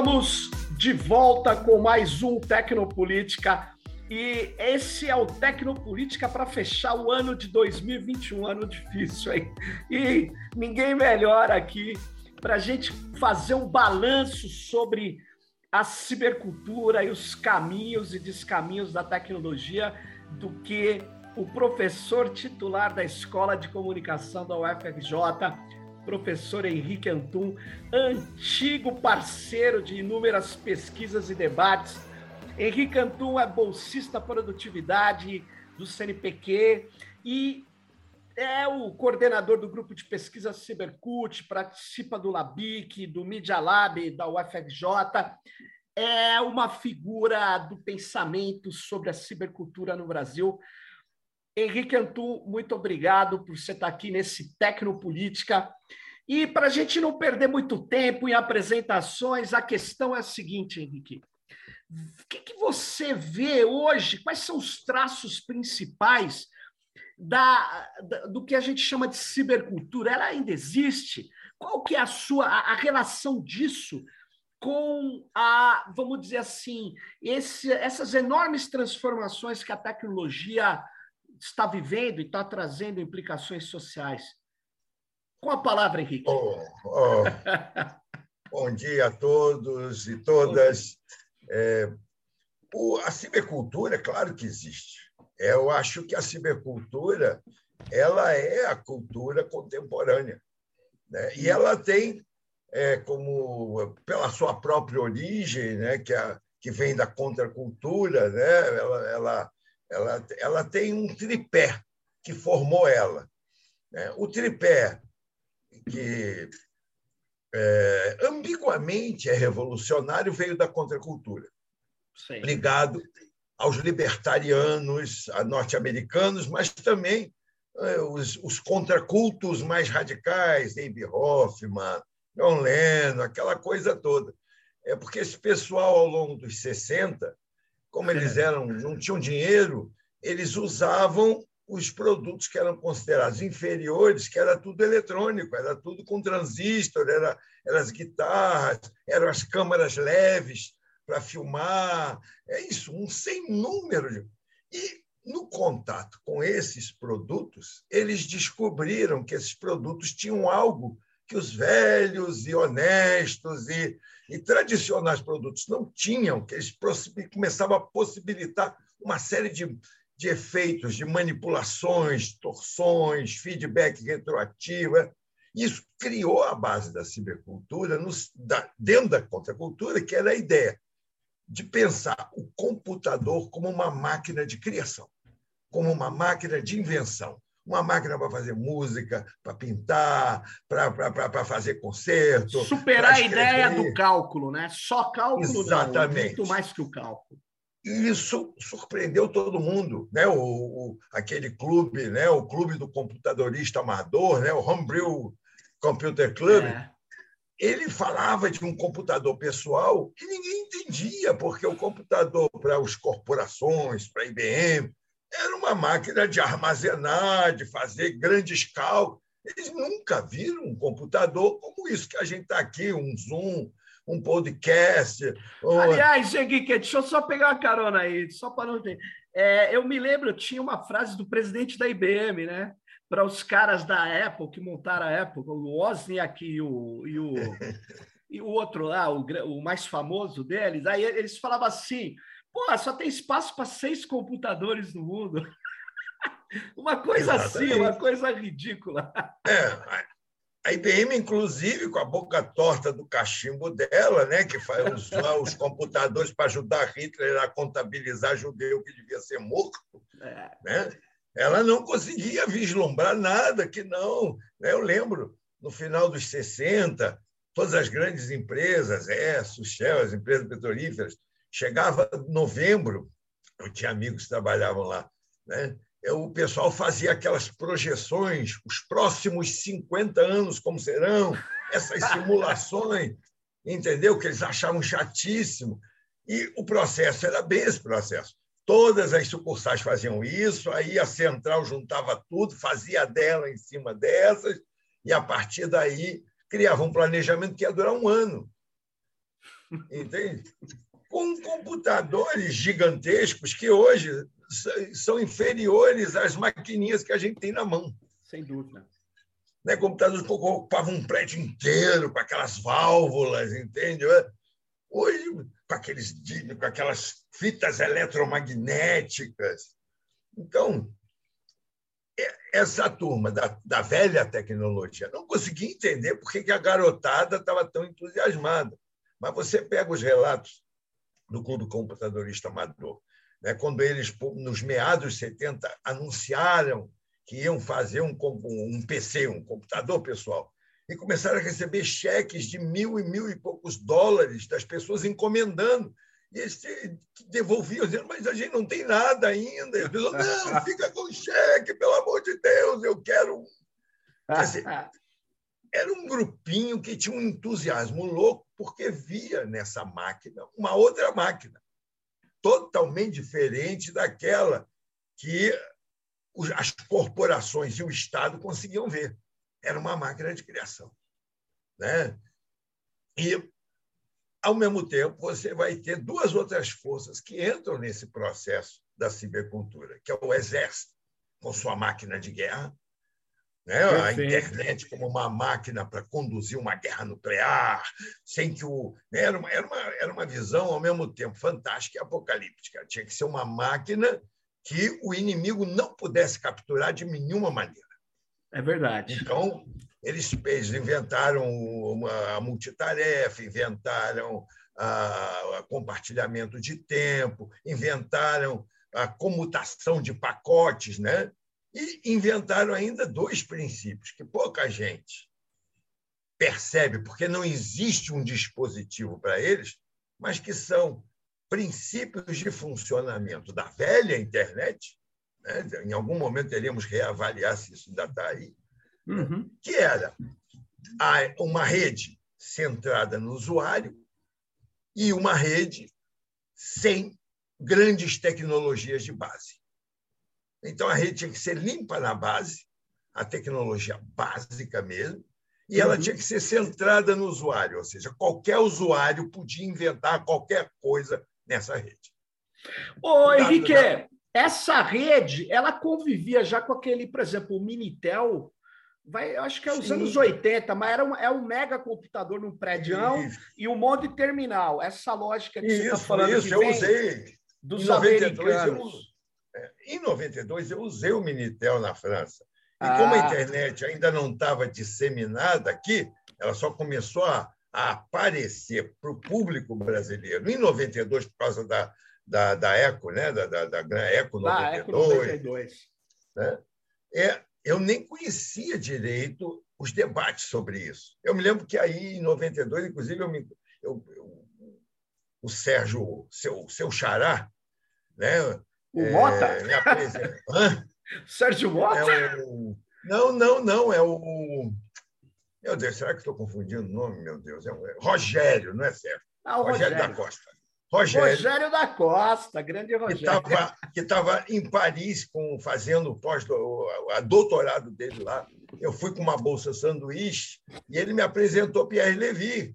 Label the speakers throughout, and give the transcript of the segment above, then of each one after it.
Speaker 1: Estamos de volta com mais um Tecnopolítica e esse é o Tecnopolítica para fechar o ano de 2021, ano difícil aí. E ninguém melhor aqui para a gente fazer um balanço sobre a cibercultura e os caminhos e descaminhos da tecnologia do que o professor titular da Escola de Comunicação da UFRJ, professor Henrique Antum, antigo parceiro de inúmeras pesquisas e debates. Henrique Antum é bolsista produtividade do CNPq e é o coordenador do grupo de pesquisa Cybercult, participa do LABIC, do Media Lab, da UFRJ, é uma figura do pensamento sobre a cibercultura no Brasil. Henrique Antu, muito obrigado por você estar aqui nesse Tecnopolítica. E para a gente não perder muito tempo em apresentações, a questão é a seguinte, Henrique. O que, que você vê hoje? Quais são os traços principais da, da, do que a gente chama de cibercultura? Ela ainda existe? Qual que é a sua a, a relação disso com a, vamos dizer assim, esse, essas enormes transformações que a tecnologia está vivendo e está trazendo implicações sociais? Com a palavra, Henrique.
Speaker 2: Oh, oh. Bom dia a todos e todas. É, o, a cibercultura, é claro que existe. Eu acho que a cibercultura ela é a cultura contemporânea. Né? E ela tem, é, como pela sua própria origem, né? que, a, que vem da contracultura, né? ela, ela, ela, ela tem um tripé que formou ela. Né? O tripé que é, ambiguamente é revolucionário veio da contracultura, Sim. ligado aos libertarianos norte-americanos, mas também é, os, os contracultos mais radicais, David Hoffman, John Lennon, aquela coisa toda. É porque esse pessoal, ao longo dos 60, como eles eram, não tinham dinheiro, eles usavam os produtos que eram considerados inferiores, que era tudo eletrônico, era tudo com transistor, era, eram as guitarras, eram as câmaras leves, para filmar. É isso, um sem número. De... E no contato com esses produtos, eles descobriram que esses produtos tinham algo que os velhos e honestos e, e tradicionais produtos não tinham, que eles começavam a possibilitar uma série de, de efeitos, de manipulações, torções, feedback retroativo. É. Isso criou a base da cibercultura nos, da, dentro da contracultura, que era a ideia de pensar o computador como uma máquina de criação, como uma máquina de invenção. Uma máquina para fazer música, para pintar, para fazer concerto.
Speaker 1: Superar a ideia do cálculo, né? Só cálculo
Speaker 2: Exatamente.
Speaker 1: não, muito mais que o cálculo.
Speaker 2: E isso surpreendeu todo mundo, né? O, o, aquele clube, né? O clube do computadorista amador, né? O Homebrew Computer Club, é ele falava de um computador pessoal e ninguém entendia, porque o computador para as corporações, para a IBM, era uma máquina de armazenar, de fazer grandes cálculos. Eles nunca viram um computador como isso que a gente está aqui, um Zoom, um podcast.
Speaker 1: Aliás, Henrique, deixa eu só pegar uma carona aí, só para não ter. É, eu me lembro, tinha uma frase do presidente da IBM, né? para os caras da Apple que montaram a Apple, o Wozniak e o, e o, e o outro lá, o, o mais famoso deles, aí eles falavam assim: pô, só tem espaço para seis computadores no mundo. uma coisa Exatamente. assim, uma coisa ridícula.
Speaker 2: É, a IBM, inclusive, com a boca torta do cachimbo dela, né, que faz usar os computadores para ajudar Hitler a contabilizar judeu que devia ser morto, é. né? ela não conseguia vislumbrar nada que não. Né? Eu lembro, no final dos 60, todas as grandes empresas, ESSO, Shell, as empresas petrolíferas, chegava novembro, eu tinha amigos que trabalhavam lá, né? Eu, o pessoal fazia aquelas projeções, os próximos 50 anos como serão, essas simulações, entendeu? Que eles achavam chatíssimo. E o processo era bem esse processo. Todas as sucursais faziam isso, aí a central juntava tudo, fazia dela em cima dessas, e a partir daí criava um planejamento que ia durar um ano. entende? Com computadores gigantescos que hoje são inferiores às maquininhas que a gente tem na mão.
Speaker 1: Sem dúvida.
Speaker 2: Né? Computadores que ocupavam um prédio inteiro, com aquelas válvulas, entende? Hoje, com, aqueles, com aquelas fitas eletromagnéticas. Então, essa turma da, da velha tecnologia não conseguia entender por que a garotada estava tão entusiasmada. Mas você pega os relatos do Clube Computadorista Amador, né, quando eles, nos meados de 70, anunciaram que iam fazer um, um PC, um computador pessoal, e começaram a receber cheques de mil e mil e poucos dólares das pessoas encomendando. E eles devolviam, dizendo, mas a gente não tem nada ainda. E as pessoas, não, fica com cheque, pelo amor de Deus, eu quero. Quer dizer, era um grupinho que tinha um entusiasmo louco, porque via nessa máquina uma outra máquina, totalmente diferente daquela que as corporações e o Estado conseguiam ver. Era uma máquina de criação. Né? E, ao mesmo tempo, você vai ter duas outras forças que entram nesse processo da cibercultura, que é o Exército, com sua máquina de guerra, né? a internet como uma máquina para conduzir uma guerra nuclear, sem que o. Né? Era, uma, era, uma, era uma visão, ao mesmo tempo, fantástica e apocalíptica. Tinha que ser uma máquina que o inimigo não pudesse capturar de nenhuma maneira.
Speaker 1: É verdade.
Speaker 2: Então, eles, eles inventaram uma a multitarefa, inventaram a compartilhamento de tempo, inventaram a comutação de pacotes, né? E inventaram ainda dois princípios que pouca gente percebe, porque não existe um dispositivo para eles, mas que são princípios de funcionamento da velha internet, né? em algum momento teríamos que reavaliar se isso ainda está aí, uhum. que era uma rede centrada no usuário e uma rede sem grandes tecnologias de base. Então, a rede tinha que ser limpa na base, a tecnologia básica mesmo, e ela uhum. tinha que ser centrada no usuário, ou seja, qualquer usuário podia inventar qualquer coisa nessa rede.
Speaker 1: Ô, Henrique, essa rede, ela convivia já com aquele, por exemplo, o Minitel, vai, acho que é os Sim. anos 80, mas era um, é um mega computador num prédio e um monte de terminal. Essa lógica que
Speaker 2: isso,
Speaker 1: você está falando
Speaker 2: isso, eu usei.
Speaker 1: Dos em 92, americanos.
Speaker 2: Eu, em 92, eu usei o Minitel na França. E ah. como a internet ainda não estava disseminada aqui, ela só começou a a aparecer para o público brasileiro em 92, por causa da, da, da ECO, né? da, da, da ECO 92. Ah, ECO 92. Né? É, eu nem conhecia direito os debates sobre isso. Eu me lembro que aí, em 92, inclusive, eu me, eu, eu, o Sérgio, seu, seu xará, né?
Speaker 1: O é, Mota? Sérgio Mota?
Speaker 2: É o... Não, não, não, é o meu Deus, será que estou confundindo o nome? Meu Deus, é, é Rogério, não é certo?
Speaker 1: Ah, Rogério.
Speaker 2: Rogério da Costa.
Speaker 1: Rogério, Rogério da Costa, grande Rogério.
Speaker 2: Que estava em Paris com, fazendo pós a doutorado dele lá. Eu fui com uma bolsa sanduíche e ele me apresentou Pierre Levy.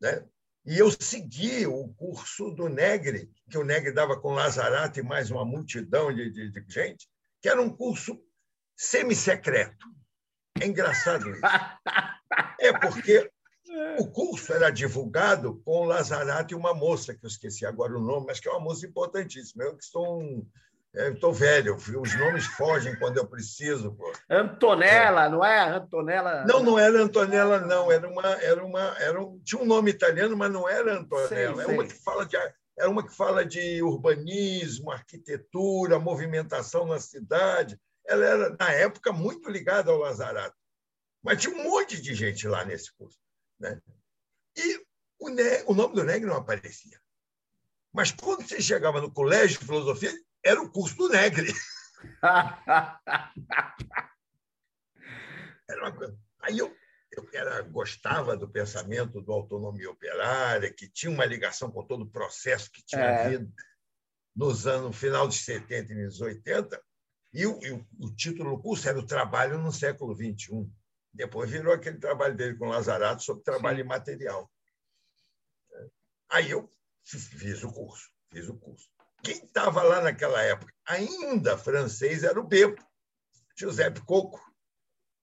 Speaker 2: Né? E eu segui o curso do Negre, que o Negre dava com Lazarato e mais uma multidão de, de, de gente, que era um curso semi-secreto. É engraçado isso. É porque o curso era divulgado com Lazarato e uma moça, que eu esqueci agora o nome, mas que é uma moça importantíssima. Eu que sou um. Estou velho, os nomes fogem quando eu preciso. Pô.
Speaker 1: Antonella, é. não é? Antonella.
Speaker 2: Não, não era Antonella, não. Era uma, era uma, era um, tinha um nome italiano, mas não era Antonella. Sei, é uma que fala de, era uma que fala de urbanismo, arquitetura, movimentação na cidade ela era, na época, muito ligada ao Lazarato. Mas tinha um monte de gente lá nesse curso. Né? E o, ne o nome do Negre não aparecia. Mas quando você chegava no colégio de filosofia, era o curso do Negre. coisa. Aí eu, eu era, gostava do pensamento do autonomia operária, que tinha uma ligação com todo o processo que tinha é. havido nos anos, no final dos 70 e nos 80, e o, e o título do curso era o Trabalho no século XXI. Depois virou aquele trabalho dele com Lazarato sobre trabalho Sim. imaterial. Aí eu fiz o curso, fiz o curso. Quem estava lá naquela época, ainda francês, era o Bebo, Giuseppe Coco.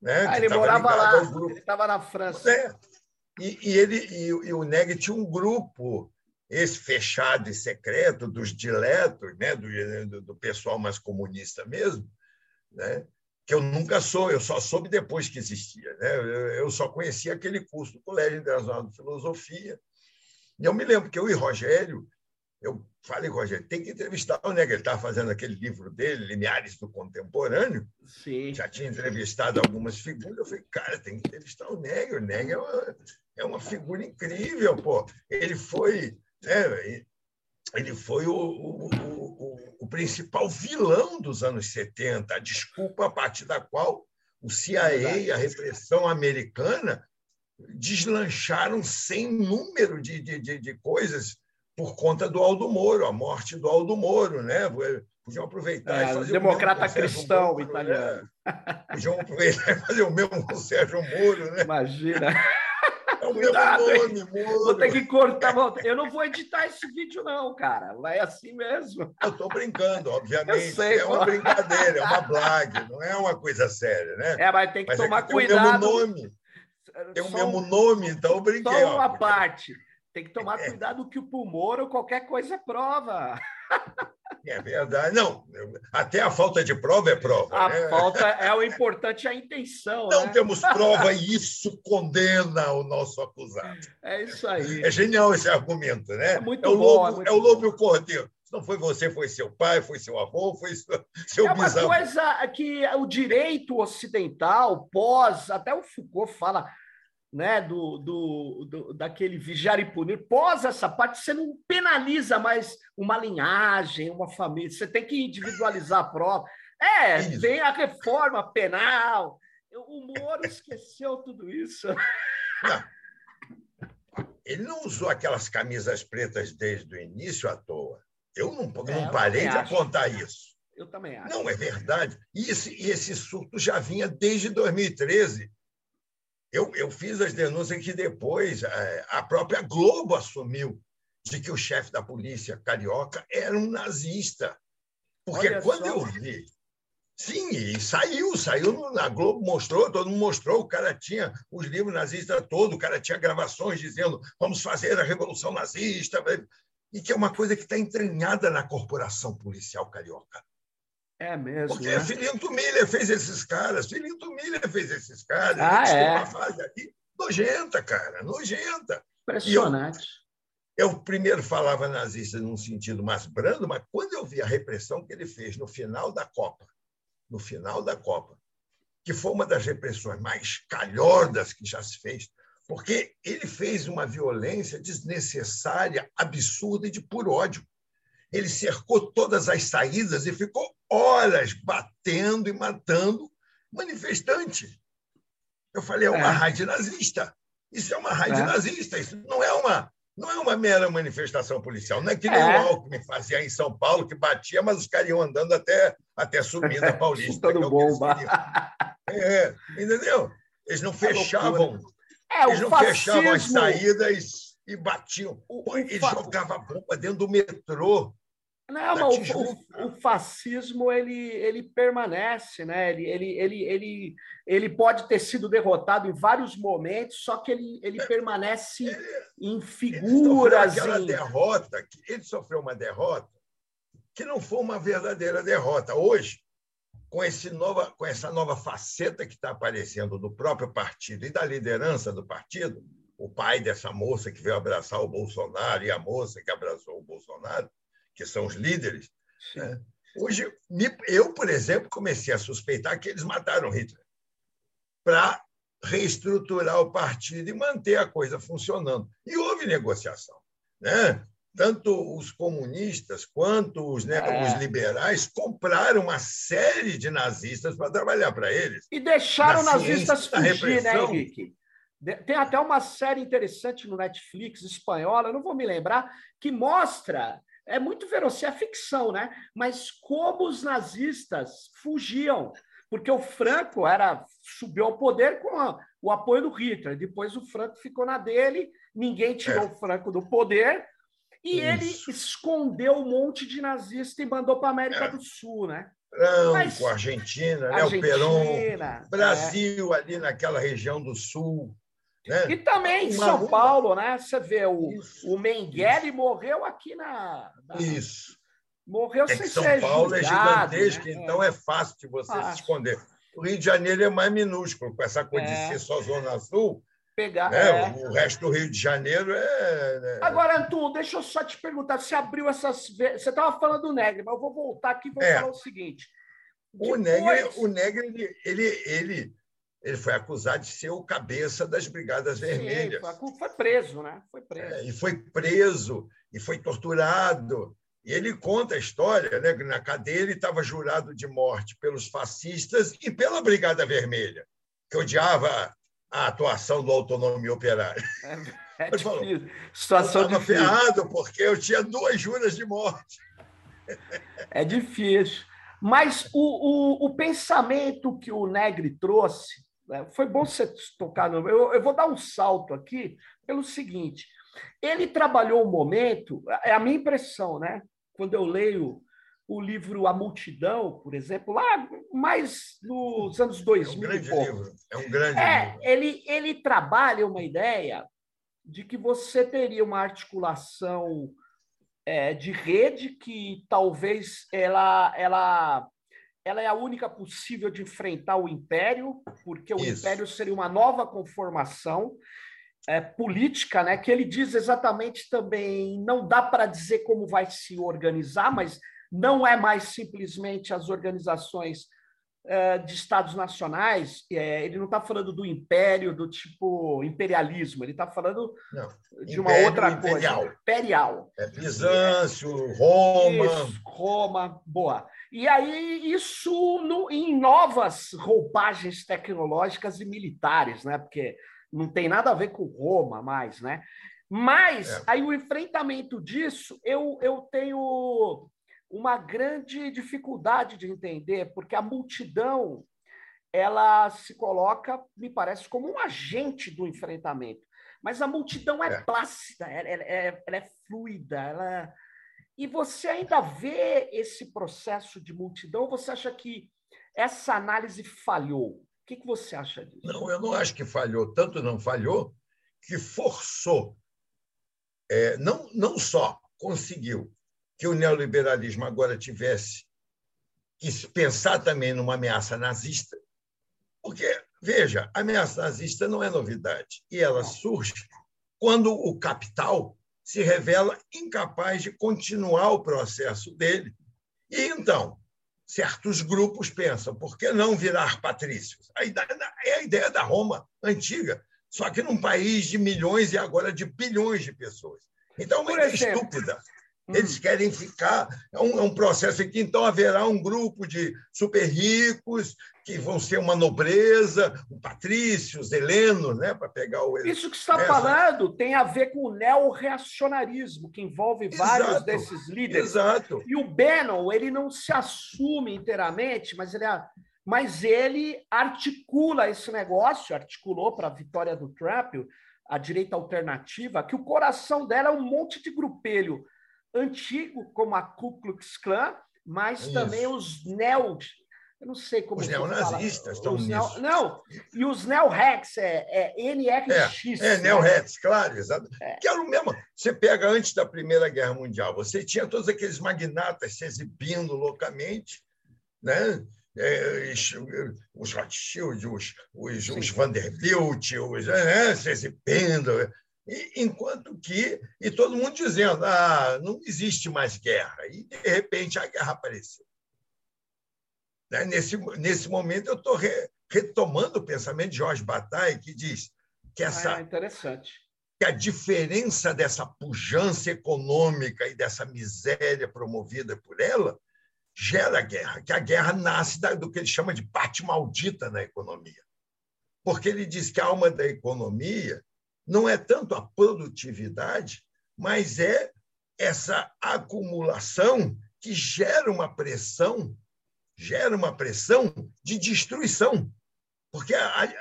Speaker 2: Né,
Speaker 1: ah, ele morava lá, ele estava na França.
Speaker 2: É. E, e, ele, e, e o Neg tinha um grupo esse fechado e secreto dos diletos, né, do, do, pessoal mais comunista mesmo, né, que eu nunca sou, eu só soube depois que existia. Né, eu só conhecia aquele curso do Colégio Internacional de Filosofia. E eu me lembro que eu e Rogério, eu falei, Rogério, tem que entrevistar o Neg. Ele estava fazendo aquele livro dele, Limiares do Contemporâneo.
Speaker 1: Sim.
Speaker 2: Já tinha entrevistado algumas figuras. Eu falei, cara, tem que entrevistar o Neg. O Neg é uma, é uma figura incrível, pô. Ele foi né? Ele foi o, o, o, o, principal vilão dos anos 70, a desculpa a partir da qual o CIA e a repressão americana deslancharam sem número de, de, de, de, coisas por conta do Aldo Moro, a morte do Aldo Moro, né? Podiam aproveitar
Speaker 1: é,
Speaker 2: e fazer
Speaker 1: democrata cristão Moro, italiano.
Speaker 2: Né? Podiam aproveitar e fazer o mesmo com o Sérgio Moro, né?
Speaker 1: Imagina.
Speaker 2: É o Cuidado, meu nome,
Speaker 1: Moro. Vou ter que cortar. Eu não vou editar esse vídeo, não, cara. Vai assim mesmo.
Speaker 2: Eu estou brincando, obviamente. Sei, é uma brincadeira, é uma blague, não é uma coisa séria, né?
Speaker 1: É, mas tem que mas tomar é que cuidado.
Speaker 2: Tem o mesmo nome. Tem o mesmo nome, então eu brinquei.
Speaker 1: Só uma ó, parte. Tem que tomar é. cuidado que o pulmão ou qualquer coisa prova.
Speaker 2: É verdade. Não, até a falta de prova é prova.
Speaker 1: A
Speaker 2: né?
Speaker 1: falta é o importante é a intenção.
Speaker 2: Não
Speaker 1: né?
Speaker 2: temos prova e isso condena o nosso acusado.
Speaker 1: É isso aí.
Speaker 2: É genial esse argumento, né?
Speaker 1: É muito
Speaker 2: é o
Speaker 1: bom.
Speaker 2: Lobo, é, é o lobo e o cordeiro. Se não foi você, foi seu pai, foi seu avô, foi seu
Speaker 1: É
Speaker 2: uma bisavô.
Speaker 1: coisa que o direito ocidental, pós, até o Foucault fala, né, do, do, do, daquele vigiar e punir, pós essa parte, você não penaliza mais uma linhagem, uma família, você tem que individualizar a prova. É, isso. vem a reforma penal. O Moro esqueceu tudo isso.
Speaker 2: Não. Ele não usou aquelas camisas pretas desde o início à toa. Eu não, é, não parei de acho. apontar isso.
Speaker 1: Eu também acho.
Speaker 2: Não, é verdade. E esse, esse surto já vinha desde 2013 eu, eu fiz as denúncias que depois é, a própria Globo assumiu de que o chefe da polícia carioca era um nazista. Porque Olha quando só. eu vi. Sim, e saiu, saiu na Globo, mostrou, todo mundo mostrou, o cara tinha os livros nazistas todos, o cara tinha gravações dizendo vamos fazer a revolução nazista, e que é uma coisa que está entranhada na corporação policial carioca.
Speaker 1: É mesmo.
Speaker 2: Porque
Speaker 1: né?
Speaker 2: Filinto Miller fez esses caras, Filinto Miller fez esses caras.
Speaker 1: Ah, é?
Speaker 2: uma fase ali nojenta, cara, nojenta.
Speaker 1: Impressionante.
Speaker 2: Eu, eu, primeiro falava nazista num sentido mais brando, mas quando eu vi a repressão que ele fez no final da Copa, no final da Copa, que foi uma das repressões mais calhordas que já se fez, porque ele fez uma violência desnecessária, absurda e de puro ódio. Ele cercou todas as saídas e ficou horas batendo e matando manifestante. Eu falei, é uma é. rádio nazista. Isso é uma rádio é. nazista. Isso não é uma, não é uma mera manifestação policial. Não é que nem é. o Alckmin fazia em São Paulo, que batia, mas os caras iam andando até, até subir da Paulista.
Speaker 1: Todo bomba.
Speaker 2: É, entendeu? Eles não fechavam.
Speaker 1: É,
Speaker 2: eles não
Speaker 1: fascismo...
Speaker 2: fechavam as saídas e batiam. O, o, ele fa... jogava bomba dentro do metrô.
Speaker 1: Não, mas o, o, fascismo ele, ele permanece, né? Ele, ele, ele, ele, ele pode ter sido derrotado em vários momentos, só que ele, ele permanece ele, em figuras.
Speaker 2: Ele sofreu em... derrota, ele sofreu uma derrota que não foi uma verdadeira derrota. Hoje, com, esse nova, com essa nova faceta que está aparecendo do próprio partido e da liderança do partido, o pai dessa moça que veio abraçar o Bolsonaro e a moça que abraçou o Bolsonaro, que são os líderes. Né? Hoje, eu, por exemplo, comecei a suspeitar que eles mataram Hitler para reestruturar o partido e manter a coisa funcionando. E houve negociação. Né? Tanto os comunistas quanto os, né, é. os liberais compraram uma série de nazistas para trabalhar para eles.
Speaker 1: E deixaram nazistas fugir, né, Henrique? Tem até uma série interessante no Netflix, espanhola, não vou me lembrar, que mostra é muito verossímil, é ficção, né? Mas como os nazistas fugiam, porque o Franco era subiu ao poder com a, o apoio do Hitler. Depois o Franco ficou na dele, ninguém tirou é. o Franco do poder, E Isso. ele escondeu um monte de nazista e mandou para a América é. do Sul, né?
Speaker 2: Franco, Mas, Argentina, né? o Peron, é. Brasil é. ali naquela região do Sul. Né?
Speaker 1: E também em São uma... Paulo, né? Você vê, o, o Mengele morreu aqui na, na...
Speaker 2: Isso.
Speaker 1: Morreu
Speaker 2: é
Speaker 1: sem
Speaker 2: São
Speaker 1: ser
Speaker 2: Paulo
Speaker 1: é
Speaker 2: gigantesco, né? então é fácil de você ah. se esconder. O Rio de Janeiro é mais minúsculo, com essa coisa é. de ser só Zona Sul.
Speaker 1: Pegar,
Speaker 2: né? é. O resto do Rio de Janeiro é. Né?
Speaker 1: Agora, Antum, deixa eu só te perguntar: você abriu essas. Você estava falando do Negre, mas eu vou voltar aqui e vou é. falar o seguinte.
Speaker 2: Depois... O Negre, o Negre ele, ele, ele, ele foi acusado de ser o cabeça das Brigadas Vermelhas.
Speaker 1: Sim, foi, preso, né? Foi preso.
Speaker 2: É, e foi preso, e foi torturado. E ele conta a história, né? Na cadeia ele estava jurado de morte pelos fascistas e pela Brigada Vermelha, que odiava a atuação do autonomia operária.
Speaker 1: É, é falou, Situação eu
Speaker 2: estava ferrado porque eu tinha duas juras de morte.
Speaker 1: É difícil. Mas o, o, o pensamento que o Negri trouxe, foi bom você tocar no. Eu, eu vou dar um salto aqui pelo seguinte: ele trabalhou um momento, é a minha impressão, né? quando eu leio o livro A Multidão, por exemplo, lá mais nos anos 2000 é um
Speaker 2: grande livro. É um grande
Speaker 1: é,
Speaker 2: livro.
Speaker 1: Ele, ele trabalha uma ideia de que você teria uma articulação é, de rede que talvez ela, ela, ela é a única possível de enfrentar o império, porque o Isso. império seria uma nova conformação é, política, né, que ele diz exatamente também, não dá para dizer como vai se organizar, mas não é mais simplesmente as organizações de estados nacionais, é, ele não está falando do império, do tipo imperialismo, ele está falando não, de uma outra imperial. coisa. Imperial.
Speaker 2: É Bizâncio, Roma.
Speaker 1: Isso, Roma, boa. E aí, isso no, em novas roupagens tecnológicas e militares, né? Porque não tem nada a ver com Roma mais, né? Mas é. aí o enfrentamento disso, eu, eu tenho uma grande dificuldade de entender, porque a multidão ela se coloca, me parece, como um agente do enfrentamento. Mas a multidão é, é. plácida, ela, ela, é, ela é fluida, ela... E você ainda vê esse processo de multidão? Você acha que essa análise falhou? que, que você acha disso?
Speaker 2: Não, eu não acho que falhou. Tanto não falhou que forçou. É, não, não só conseguiu que o neoliberalismo agora tivesse que pensar também numa ameaça nazista, porque, veja, a ameaça nazista não é novidade, e ela surge quando o capital se revela incapaz de continuar o processo dele. E então, certos grupos pensam, por que não virar patrícios? A ideia, é a ideia da Roma antiga, só que num país de milhões e agora de bilhões de pessoas. Então, é uma ideia estúpida. Eles hum. querem ficar. É um, é um, processo em que então haverá um grupo de super ricos que vão ser uma nobreza, um patrícios, helenos, né, para pegar o.
Speaker 1: Isso que está falando tem a ver com o neo-reacionarismo, que envolve vários exato, desses líderes.
Speaker 2: Exato.
Speaker 1: E o Bannon, ele não se assume inteiramente, mas ele, mas ele articula esse negócio, articulou para a vitória do Trump, a direita alternativa, que o coração dela é um monte de grupelho antigo, como a Ku Klux Klan, mas Isso. também os neo. Eu não sei como.
Speaker 2: Os neonazistas estão nisso.
Speaker 1: não, e os neo-rex, é, é NRX.
Speaker 2: É, é neo-rex, né? claro, exato. É. Que era o mesmo. Você pega antes da Primeira Guerra Mundial, você tinha todos aqueles magnatas se exibindo loucamente, né? É, os Rothschild, os, os, os Vanderbilt, os, né? se exibindo. Enquanto que. E todo mundo dizendo: ah, não existe mais guerra. E, de repente, a guerra apareceu. Né? Nesse, nesse momento, eu estou re, retomando o pensamento de Jorge Bataille, que diz que essa.
Speaker 1: Ah, interessante.
Speaker 2: Que a diferença dessa pujança econômica e dessa miséria promovida por ela gera guerra, que a guerra nasce do que ele chama de parte maldita na economia. Porque ele diz que a alma da economia não é tanto a produtividade, mas é essa acumulação que gera uma pressão, gera uma pressão de destruição. Porque a,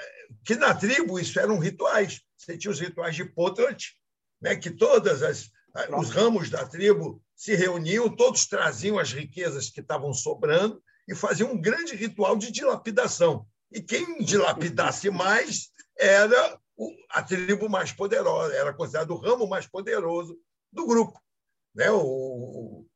Speaker 2: que na tribo isso eram rituais. Você tinha os rituais de Potrat, né, que todas as, Os ramos da tribo se reuniam, todos traziam as riquezas que estavam sobrando e faziam um grande ritual de dilapidação. E quem dilapidasse mais era a tribo mais poderosa, era considerado o ramo mais poderoso do grupo. Né? O,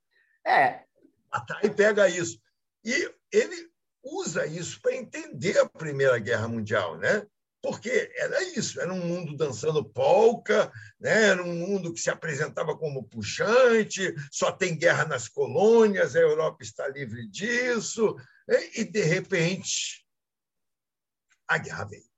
Speaker 2: é. Atai pega isso. E ele usa isso para entender a Primeira Guerra Mundial, né? porque era isso, era um mundo dançando polca, né? era um mundo que se apresentava como puxante, só tem guerra nas colônias, a Europa está livre disso, e, de repente a guerra veio.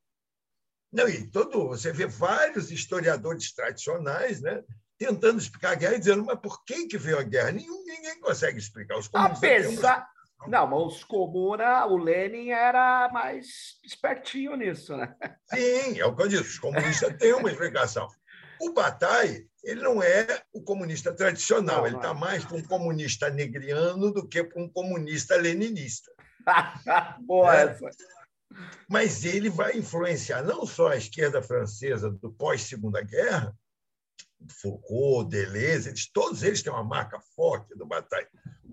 Speaker 2: Não, e todo, você vê vários historiadores tradicionais né, tentando explicar a guerra e dizendo, mas por que, que veio a guerra? Nenhum, ninguém consegue explicar. Os
Speaker 1: Apesar, não, mas os Comuna, o Lenin era mais espertinho nisso, né?
Speaker 2: Sim, é o que eu disse. Os comunistas têm uma explicação. O Bataille, ele não é o comunista tradicional, não, ele está é. mais para um comunista negriano do que para um comunista leninista.
Speaker 1: Boa é. essa.
Speaker 2: Mas ele vai influenciar não só a esquerda francesa do pós-segunda guerra, Foucault, Deleuze, eles, todos eles têm uma marca forte do Bataille,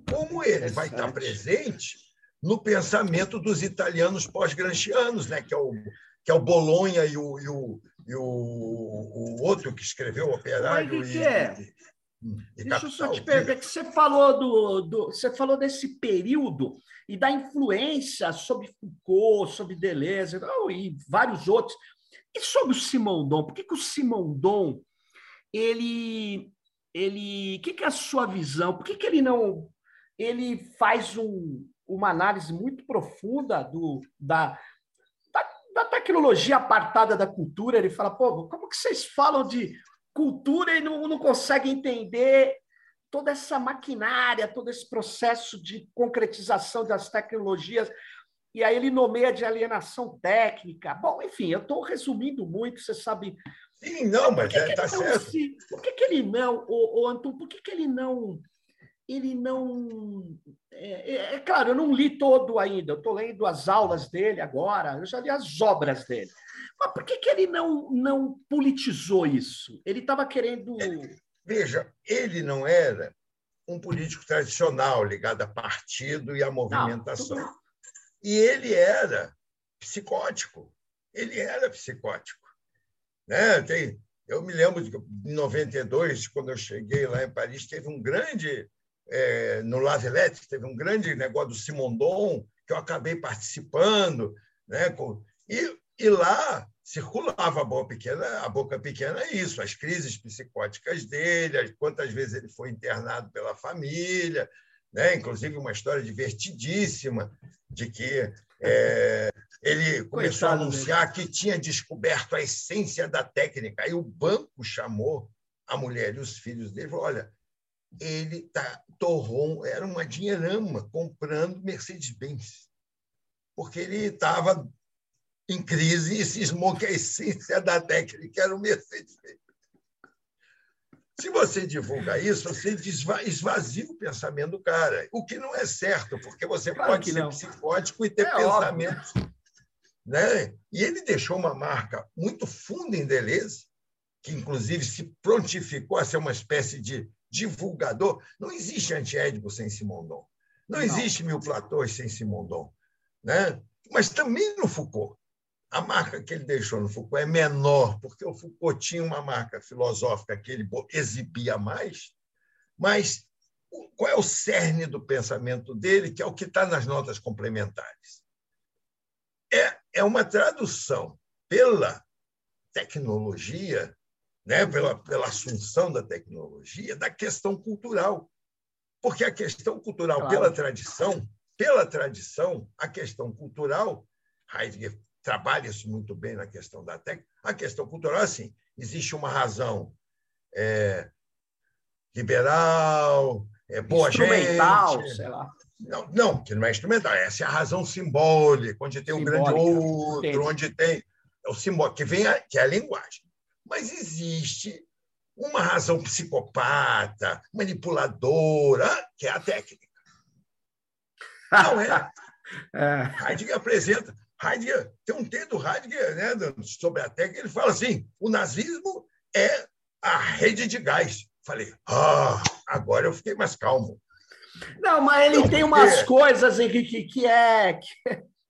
Speaker 2: como ele vai estar presente no pensamento dos italianos pós-granchianos, né? que, é o, que é o Bolonha e o, e o, e o, o outro que escreveu o Operário.
Speaker 1: Mas, e, é? E, e Deixa eu só te perguntar, que você falou, do, do, você falou desse período e da influência sobre Foucault, sobre Deleuze e vários outros. E sobre o Simondon? Por que, que o Simondon ele ele o que, que é a sua visão? Por que, que ele não ele faz um, uma análise muito profunda do, da, da, da, tecnologia apartada da cultura. Ele fala, pô, como que vocês falam de cultura e não, não conseguem entender toda essa maquinária, todo esse processo de concretização das tecnologias? E aí ele nomeia de alienação técnica. Bom, enfim, eu estou resumindo muito, você sabe.
Speaker 2: Sim, não, mas está é, certo.
Speaker 1: Se, por que, que ele não, o, o Anton, por que, que ele não ele não. É, é, é, claro, eu não li todo ainda, eu estou lendo as aulas dele agora, eu já li as obras dele. Mas por que, que ele não, não politizou isso? Ele estava querendo.
Speaker 2: veja, ele não era um político tradicional ligado a partido e à movimentação. Não, e ele era psicótico. Ele era psicótico. Né? Tem, eu me lembro de em 92, quando eu cheguei lá em Paris, teve um grande é, no Lavilette, teve um grande negócio do Simondon, que eu acabei participando, né? e, e lá circulava a boca pequena, a boca pequena é isso, as crises psicóticas dele, quantas vezes ele foi internado pela família, né? inclusive uma história divertidíssima de que é, ele começou Coitado a anunciar que tinha descoberto a essência da técnica. Aí o banco chamou a mulher e os filhos dele falou: olha, ele tá, torrou, era uma dinheirama comprando Mercedes-Benz, porque ele estava em crise e cismou que a essência da técnica era o Mercedes-Benz. Se você divulga isso, você esvazia o pensamento do cara, o que não é certo, porque você claro pode ser não. psicótico e ter é pensamentos. Né? E ele deixou uma marca muito funda em Deleuze, que inclusive se prontificou a ser uma espécie de divulgador. Não existe Antiédipo sem Simondon. Não, não. existe Mil Platões sem Simondon. Né? Mas também no Foucault. A marca que ele deixou no Foucault é menor, porque o Foucault tinha uma marca filosófica que ele exibia mais, mas qual é o cerne do pensamento dele, que é o que está nas notas complementares? É, é uma tradução pela tecnologia né, pela, pela assunção da tecnologia, da questão cultural. Porque a questão cultural, claro. pela tradição, pela tradição, a questão cultural, Heidegger trabalha isso muito bem na questão da técnica, a questão cultural, assim, existe uma razão é, liberal, é, boa
Speaker 1: instrumental, gente, sei lá.
Speaker 2: Não, não, que não é instrumental, essa é a razão simbólica, onde tem simbólica, um grande outro, entendi. onde tem é o simbólico, que vem a, que é a linguagem. Mas existe uma razão psicopata, manipuladora, que é a técnica. Não é? é. Heidegger apresenta. Heidegger, tem um texto do Heidegger né, sobre a técnica, ele fala assim: o nazismo é a rede de gás. Falei, ah, agora eu fiquei mais calmo.
Speaker 1: Não, mas ele tem umas coisas, Henrique, que é,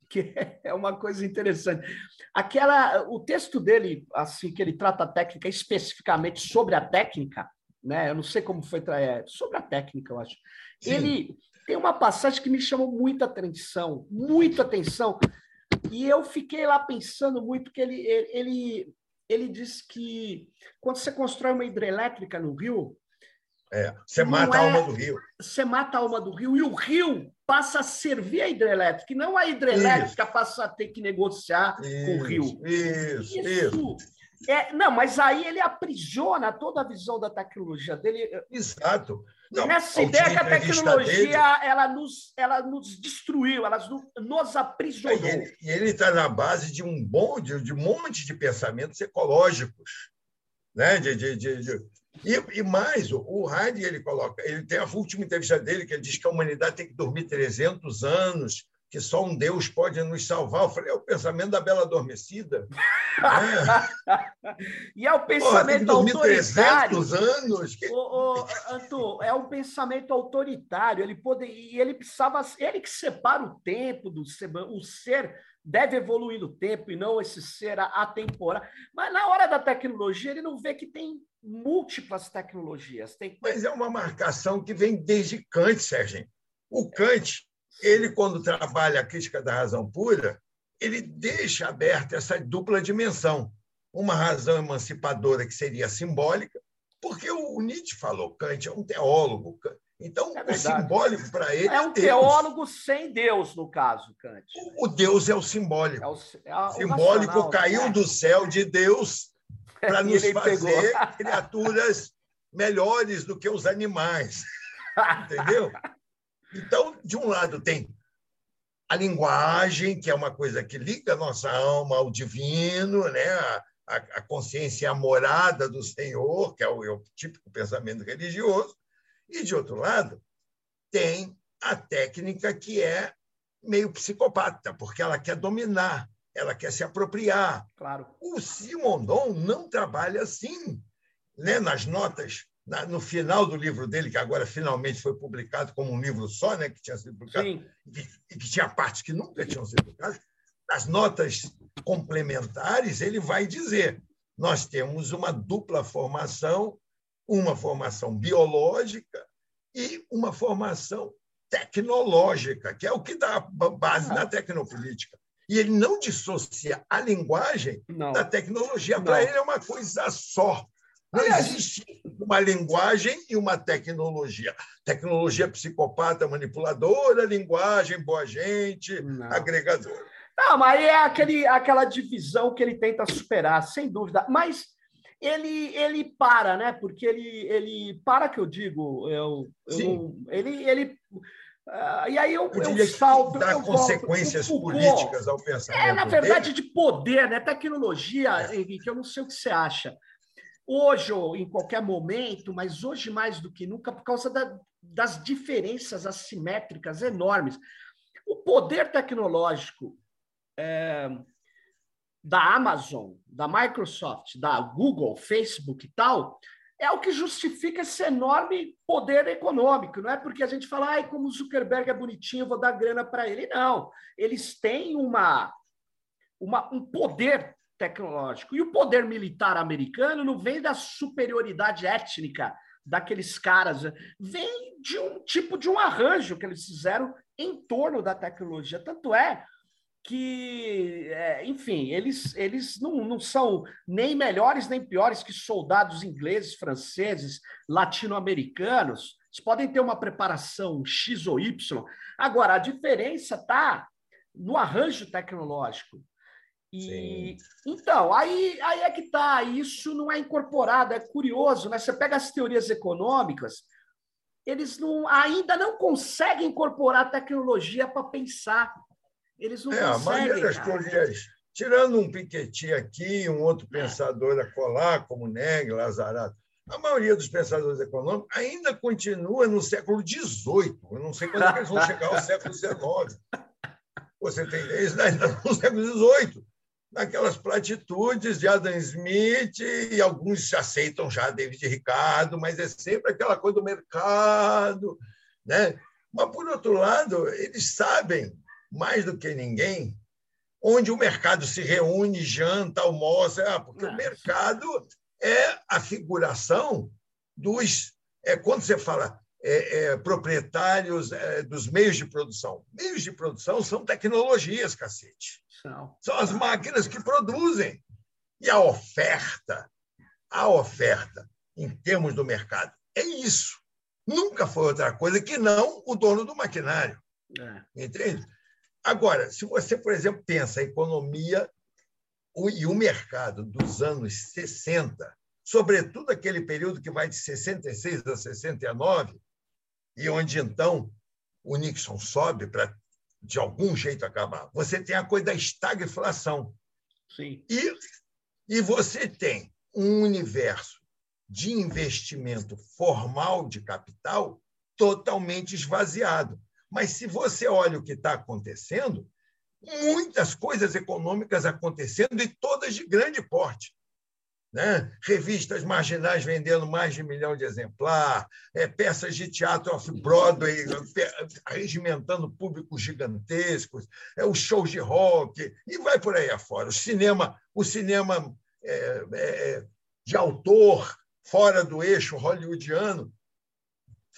Speaker 1: que, que é uma coisa interessante. Aquela, o texto dele, assim, que ele trata a técnica especificamente sobre a técnica, né? Eu não sei como foi é, sobre a técnica, eu acho. Sim. Ele tem uma passagem que me chamou muita atenção, muita atenção. E eu fiquei lá pensando muito que ele, ele, ele diz que quando você constrói uma hidrelétrica no rio,
Speaker 2: é, você mata é, a alma do rio.
Speaker 1: Você mata a alma do rio e o rio passa a servir a hidrelétrica, e não a hidrelétrica isso. passa a ter que negociar isso, com o rio.
Speaker 2: Isso, isso. isso.
Speaker 1: É, não, mas aí ele aprisiona toda a visão da tecnologia dele.
Speaker 2: Exato.
Speaker 1: Não, Nessa ideia que a tecnologia dele, ela, nos, ela nos destruiu, ela nos, nos aprisionou.
Speaker 2: E ele está na base de um bom, de, de um monte de pensamentos ecológicos. Né? De, de, de, de... E, e, mais, o Heidi, ele coloca, ele tem a última entrevista dele, que ele diz que a humanidade tem que dormir 300 anos que só um Deus pode nos salvar. Eu falei, é o pensamento da Bela Adormecida.
Speaker 1: É. e é o pensamento Porra, autoritário.
Speaker 2: 300 anos. Que...
Speaker 1: Ô, ô, Antu, é um pensamento autoritário. Ele pode, e ele precisava, ele que separa o tempo do ser, o ser deve evoluir no tempo e não esse ser atemporal. Mas na hora da tecnologia ele não vê que tem múltiplas tecnologias. Tem...
Speaker 2: Mas é uma marcação que vem desde Kant, Sérgio. O Kant ele, quando trabalha a crítica da razão pura, ele deixa aberta essa dupla dimensão. Uma razão emancipadora que seria simbólica, porque o Nietzsche falou, Kant é um teólogo. Então, é o simbólico para ele.
Speaker 1: É um teólogo sem Deus, no caso, Kant.
Speaker 2: O, Deus é o simbólico. É o, é o simbólico caiu né? do céu de Deus para nos fazer criaturas melhores do que os animais. Entendeu? Então, de um lado, tem a linguagem, que é uma coisa que liga a nossa alma ao divino, né? a, a consciência amorada do Senhor, que é o, é o típico pensamento religioso, e, de outro lado, tem a técnica que é meio psicopata, porque ela quer dominar, ela quer se apropriar.
Speaker 1: Claro.
Speaker 2: O Simondon não trabalha assim. Né? Nas notas no final do livro dele, que agora finalmente foi publicado como um livro só, né, que tinha sido publicado, e que, e que, tinha partes que nunca tinham sido publicadas, nas notas complementares, ele vai dizer: nós temos uma dupla formação, uma formação biológica e uma formação tecnológica, que é o que dá base ah. na tecnopolítica. E ele não dissocia a linguagem não. da tecnologia. Para ele é uma coisa só. Não existe uma linguagem e uma tecnologia. Tecnologia psicopata, manipuladora, linguagem boa gente, Não. agregadora.
Speaker 1: Não, mas é aquele, aquela divisão que ele tenta superar, sem dúvida. Mas ele, ele para, né? Porque ele, ele para que eu digo, eu, eu ele, ele Uh, e aí eu, eu, eu salto.
Speaker 2: Dá eu consequências volto, políticas ao pensamento.
Speaker 1: É, na verdade, dele. de poder, né? Tecnologia, é. Henrique, eu não sei o que você acha hoje ou em qualquer momento, mas hoje mais do que nunca, por causa da, das diferenças assimétricas enormes. O poder tecnológico é, da Amazon, da Microsoft, da Google, Facebook e tal, é o que justifica esse enorme poder econômico. Não é porque a gente fala, ai, como o Zuckerberg é bonitinho, vou dar grana para ele. Não. Eles têm uma, uma, um poder tecnológico. E o poder militar americano não vem da superioridade étnica daqueles caras, vem de um tipo de um arranjo que eles fizeram em torno da tecnologia. Tanto é que, é, enfim, eles, eles não, não são nem melhores nem piores que soldados ingleses, franceses, latino-americanos. Eles podem ter uma preparação X ou Y. Agora, a diferença está no arranjo tecnológico. E então, aí, aí é que tá, isso não é incorporado, é curioso, né? Você pega as teorias econômicas, eles não, ainda não conseguem incorporar tecnologia para pensar. Eles não
Speaker 2: é,
Speaker 1: conseguem.
Speaker 2: A maioria das teorias, tirando um Piketty aqui, um outro é. pensador a colar, como Neg, Lazarato, a maioria dos pensadores econômicos ainda continua no século XVIII. Eu não sei quando é que eles vão chegar ao século XIX. Você tem eles ainda no século XVIII. naquelas platitudes de Adam Smith, e alguns aceitam já David Ricardo, mas é sempre aquela coisa do mercado. Né? Mas, por outro lado, eles sabem, mais do que ninguém, onde o mercado se reúne, janta, almoça, ah, porque o mercado é a figuração dos. É, quando você fala é, é, proprietários é, dos meios de produção. Meios de produção são tecnologias, cacete. São. São as máquinas que produzem. E a oferta, a oferta, em termos do mercado, é isso. Nunca foi outra coisa que não o dono do maquinário. É. Entende? Agora, se você, por exemplo, pensa a economia e o mercado dos anos 60, sobretudo aquele período que vai de 66 a 69, e onde então o Nixon sobe para, de algum jeito, acabar. Você tem a coisa da estagflação. Sim. E, e você tem um universo de investimento formal de capital totalmente esvaziado. Mas se você olha o que está acontecendo, muitas coisas econômicas acontecendo e todas de grande porte né? revistas marginais vendendo mais de um milhão de exemplar, é, peças de teatro off-Broadway regimentando públicos gigantescos, é, os shows de rock, e vai por aí afora. O cinema, o cinema é, é, de autor, fora do eixo hollywoodiano,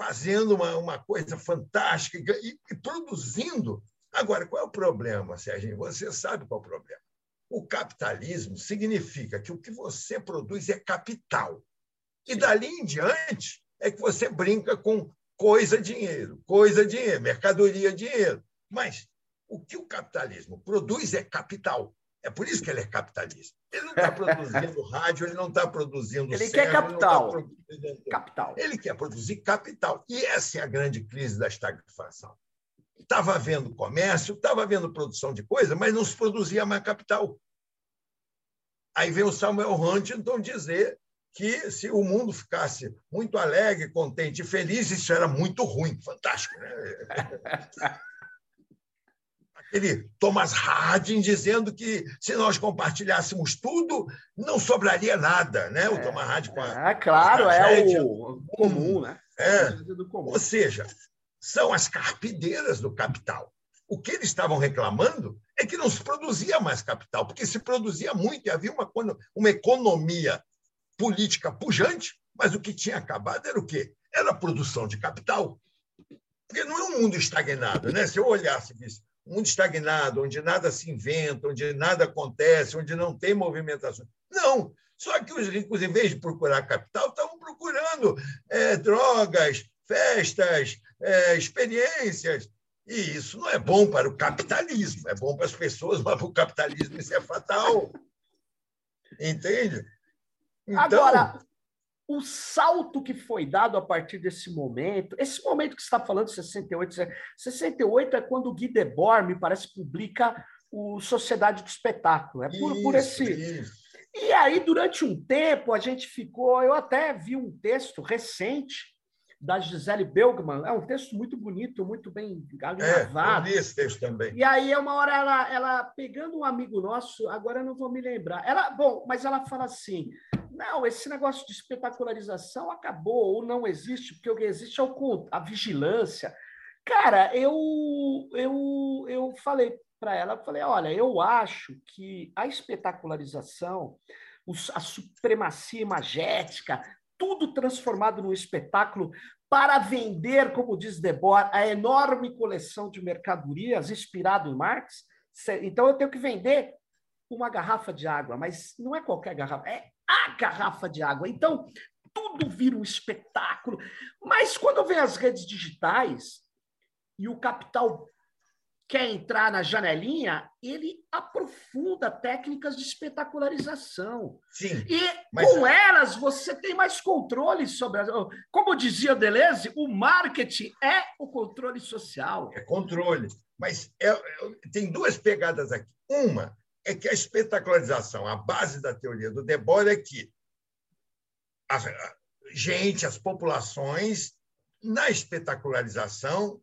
Speaker 2: fazendo uma, uma coisa fantástica e, e produzindo. Agora, qual é o problema, Sérgio? Você sabe qual é o problema. O capitalismo significa que o que você produz é capital. E dali em diante é que você brinca com coisa dinheiro, coisa dinheiro, mercadoria dinheiro. Mas o que o capitalismo produz é capital. É por isso que ele é capitalista. Ele não está produzindo rádio, ele não está produzindo.
Speaker 1: Ele quer capital. Ele,
Speaker 2: tá capital. ele quer produzir capital. E essa é a grande crise da estagflação. Estava havendo comércio, estava havendo produção de coisa, mas não se produzia mais capital. Aí vem o Samuel Huntington dizer que se o mundo ficasse muito alegre, contente e feliz, isso era muito ruim. Fantástico, né? Aquele Thomas Harding dizendo que se nós compartilhássemos tudo, não sobraria nada, né? O é, Thomas Harding com
Speaker 1: a, É, claro, é o comum, né?
Speaker 2: É. Ou seja, são as carpideiras do capital. O que eles estavam reclamando é que não se produzia mais capital, porque se produzia muito e havia uma, uma economia política pujante, mas o que tinha acabado era o quê? Era a produção de capital. Porque não é um mundo estagnado. Né? Se eu olhasse e um mundo estagnado, onde nada se inventa, onde nada acontece, onde não tem movimentação. Não. Só que os ricos, em vez de procurar capital, estavam procurando é, drogas, festas, é, experiências. E isso não é bom para o capitalismo, é bom para as pessoas, mas para o capitalismo isso é fatal. Entende?
Speaker 1: Então... Agora, o salto que foi dado a partir desse momento, esse momento que você está falando, 68, 68 é quando o Guy Debord, me parece, publica o Sociedade do Espetáculo. É por, isso, por esse. Isso. E aí, durante um tempo, a gente ficou. Eu até vi um texto recente da Gisele Belgman. É um texto muito bonito, muito bem
Speaker 2: gravado. É, eu li esse texto também.
Speaker 1: E aí, uma hora, ela, ela pegando um amigo nosso, agora eu não vou me lembrar. Ela, bom, mas ela fala assim: não, esse negócio de espetacularização acabou ou não existe, porque o que existe é o, a vigilância. Cara, eu, eu, eu falei para ela, falei, olha, eu acho que a espetacularização, a supremacia imagética, tudo transformado num espetáculo para vender, como diz Debord, a enorme coleção de mercadorias inspirado em Marx. Então eu tenho que vender uma garrafa de água, mas não é qualquer garrafa, é a garrafa de água. Então tudo vira um espetáculo. Mas quando vem as redes digitais e o capital quer entrar na janelinha, ele aprofunda técnicas de espetacularização.
Speaker 2: Sim.
Speaker 1: E mas... com elas você tem mais controle sobre. As... Como dizia Deleuze, o marketing é o controle social.
Speaker 2: É controle. Mas é, é, tem duas pegadas aqui. Uma é que a espetacularização, a base da teoria do Debord é que a gente, as populações, na espetacularização,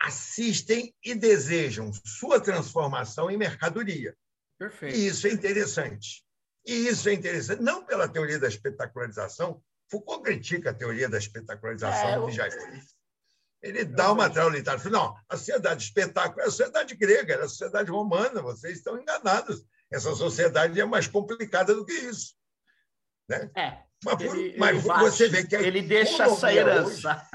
Speaker 2: assistem e desejam sua transformação em mercadoria. Perfeito. E isso é interessante. E isso é interessante, não pela teoria da espetacularização. Foucault critica a teoria da espetacularização é, eu... Ele dá uma traulitada. Não, a sociedade espetáculo é a sociedade grega, é a sociedade romana. Vocês estão enganados. Essa sociedade é mais complicada do que isso. Né?
Speaker 1: É.
Speaker 2: Mas, por, ele, mas ele você vê que
Speaker 1: ele deixa essa herança.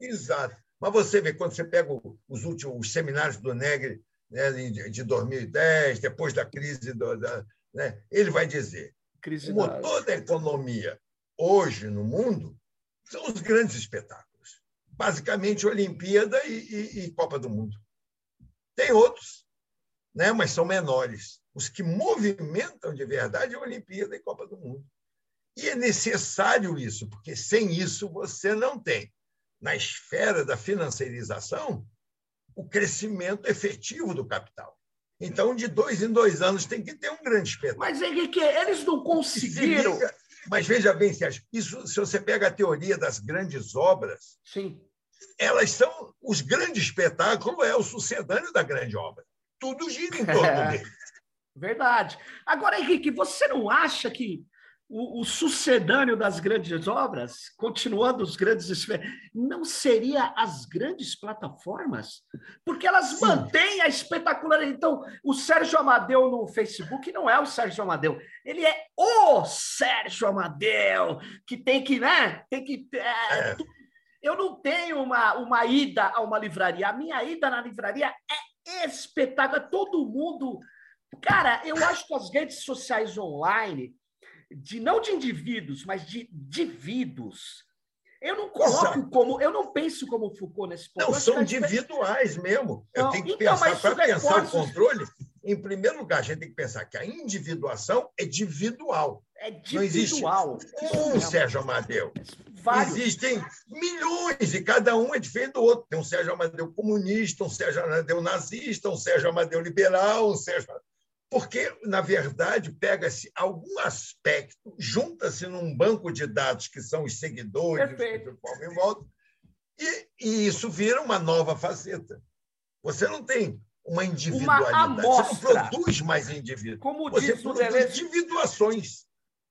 Speaker 2: Hoje, exato. Mas você vê quando você pega os últimos os seminários do Negri né, de 2010, depois da crise do, da, né, ele vai dizer crise o motor da economia hoje no mundo são os grandes espetáculos, basicamente Olimpíada e, e, e Copa do Mundo. Tem outros, né, mas são menores. Os que movimentam de verdade é a Olimpíada e Copa do Mundo. E é necessário isso, porque sem isso você não tem, na esfera da financiarização, o crescimento efetivo do capital. Então, de dois em dois anos, tem que ter um grande espetáculo.
Speaker 1: Mas, Henrique, eles não conseguiram. Liga,
Speaker 2: mas veja bem, Sérgio, isso, se você pega a teoria das grandes obras,
Speaker 1: Sim.
Speaker 2: elas são. Os grandes espetáculos é o sucedâneo da grande obra. Tudo gira em torno é, dele.
Speaker 1: Verdade. Agora, Henrique, você não acha que o, o, sucedâneo das grandes obras, continuando os grandes não seria as grandes plataformas? Porque elas Sim. mantêm a espetacularidade. Então, o Sérgio Amadeu no Facebook não é o Sérgio Amadeu, ele é o Sérgio Amadeu, que tem que, né? Tem que. É, é. Eu não tenho uma, uma ida a uma livraria. A minha ida na livraria é espetáculo. Todo mundo. Cara, eu acho que as redes sociais online de não de indivíduos, mas de indivíduos. Eu não coloco Exato. como, eu não penso como Foucault nesse
Speaker 2: ponto. Não, são individuais mesmo. Eu tenho que então, pensar, para pensar o controle, em primeiro lugar, a gente tem que pensar que a individuação é individual.
Speaker 1: É individual.
Speaker 2: Não existe um Sérgio Amadeu. Vários. Existem milhões e cada um é diferente do outro. Tem um Sérgio Amadeu comunista, um Sérgio Amadeu nazista, um Sérgio Amadeu liberal, um Sérgio porque, na verdade, pega-se algum aspecto, junta-se num banco de dados que são os seguidores,
Speaker 1: Perfeito.
Speaker 2: em volta, e, e, isso vira uma nova faceta. Você não tem uma individualidade, uma você não produz mais indivíduos.
Speaker 1: Como
Speaker 2: você
Speaker 1: diz produz Deleuze,
Speaker 2: individuações.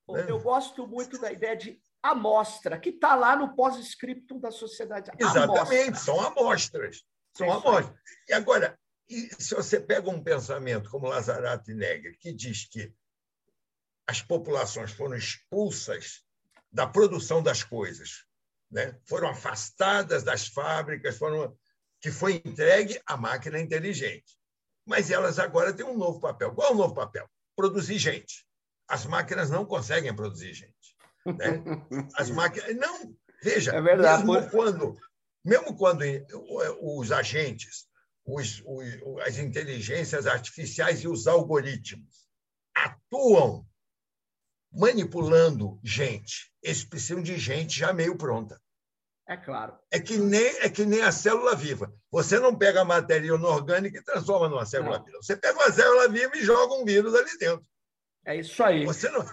Speaker 1: Né? Eu né? gosto muito da ideia de amostra, que está lá no pós-scriptum da sociedade.
Speaker 2: Exatamente, amostra. são amostras. São amostras. E agora, e se você pega um pensamento como Lazarato e Negri, que diz que as populações foram expulsas da produção das coisas, né? foram afastadas das fábricas, foram que foi entregue à máquina inteligente. Mas elas agora têm um novo papel. Qual é o novo papel? Produzir gente. As máquinas não conseguem produzir gente. Né? As máquinas. Não, veja,
Speaker 1: é verdade,
Speaker 2: mesmo, quando, mesmo quando os agentes os, os, as inteligências artificiais e os algoritmos atuam manipulando gente. Eles precisam de gente já meio pronta.
Speaker 1: É claro.
Speaker 2: É que nem, é que nem a célula viva. Você não pega a matéria inorgânica e transforma numa célula não. viva. Você pega uma célula viva e joga um vírus ali dentro.
Speaker 1: É isso aí.
Speaker 2: Você não,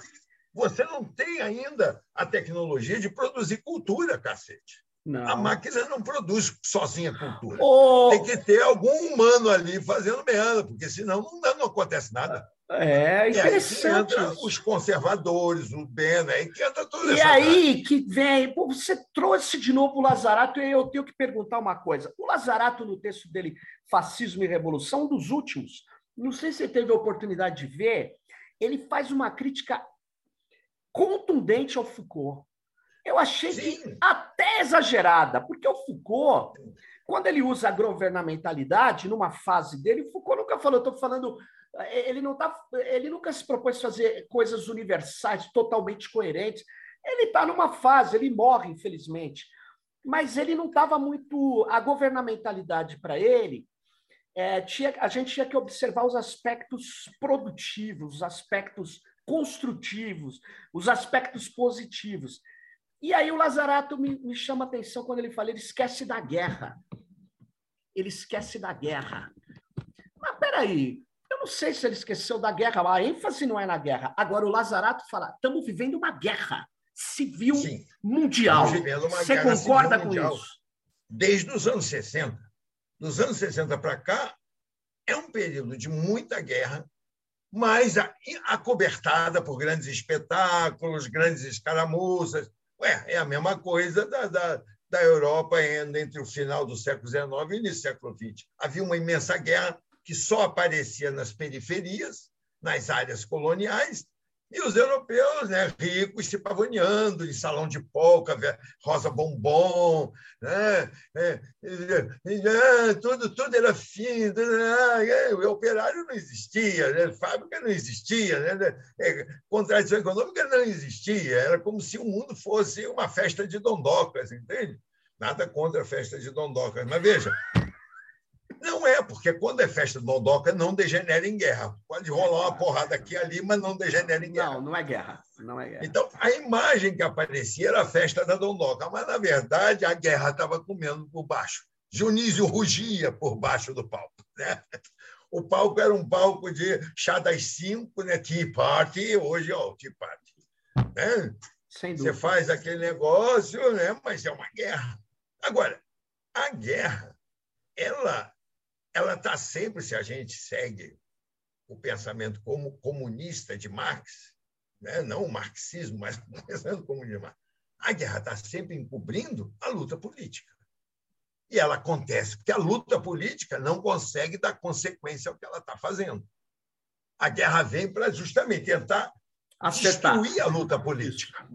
Speaker 2: você não tem ainda a tecnologia de produzir cultura, cacete. Não. A máquina não produz sozinha cultura. Oh. Tem que ter algum humano ali fazendo merda, porque senão não, não acontece nada.
Speaker 1: É interessante.
Speaker 2: os conservadores, o Bena, aí que entra tudo
Speaker 1: E aí que vem, pô, você trouxe de novo o Lazarato, e eu tenho que perguntar uma coisa. O Lazarato, no texto dele, Fascismo e Revolução, um dos últimos, não sei se você teve a oportunidade de ver, ele faz uma crítica contundente ao Foucault. Eu achei Sim. que até exagerada, porque o Foucault, quando ele usa a governamentalidade numa fase dele, o Foucault nunca falou, estou falando, ele não tá, ele nunca se propôs fazer coisas universais, totalmente coerentes. Ele está numa fase, ele morre, infelizmente, mas ele não estava muito. A governamentalidade para ele, é, tinha, a gente tinha que observar os aspectos produtivos, os aspectos construtivos, os aspectos positivos. E aí o Lazarato me, me chama a atenção quando ele fala, ele esquece da guerra. Ele esquece da guerra. Mas peraí, eu não sei se ele esqueceu da guerra, a ênfase não é na guerra. Agora o Lazarato fala, estamos vivendo uma guerra civil Sim, mundial. Você concorda com mundial. isso?
Speaker 2: Desde os anos 60. Dos anos 60 para cá, é um período de muita guerra, mas acobertada por grandes espetáculos, grandes escaramuzas. Ué, é a mesma coisa da, da, da Europa entre o final do século XIX e o início do século XX. Havia uma imensa guerra que só aparecia nas periferias, nas áreas coloniais, e os europeus, né, ricos, se pavoneando em salão de polca, rosa bombom, né, é, é, tudo, tudo era fino, tudo, é, o operário não existia, né, fábrica não existia, né, né, é, contradição econômica não existia, era como se o mundo fosse uma festa de dondocas, entende? Nada contra a festa de dondocas, mas veja, não é, porque quando é festa do Dondoca, não degenera em guerra. Pode rolar uma porrada aqui ali, mas não degenera em guerra.
Speaker 1: Não, não é guerra. Não é guerra.
Speaker 2: Então, a imagem que aparecia era a festa da Dondoca, mas, na verdade, a guerra estava comendo por baixo. Dionísio rugia por baixo do palco. Né? O palco era um palco de chá das cinco, né? Tea Party, hoje, ó, Tea Party. Né? Sem dúvida. Você faz aquele negócio, né? mas é uma guerra. Agora, a guerra, ela ela está sempre, se a gente segue o pensamento como comunista de Marx, né? não o marxismo, mas o pensamento comunista, a guerra está sempre encobrindo a luta política. E ela acontece porque a luta política não consegue dar consequência ao que ela está fazendo. A guerra vem para justamente tentar Acertar. destruir a luta política.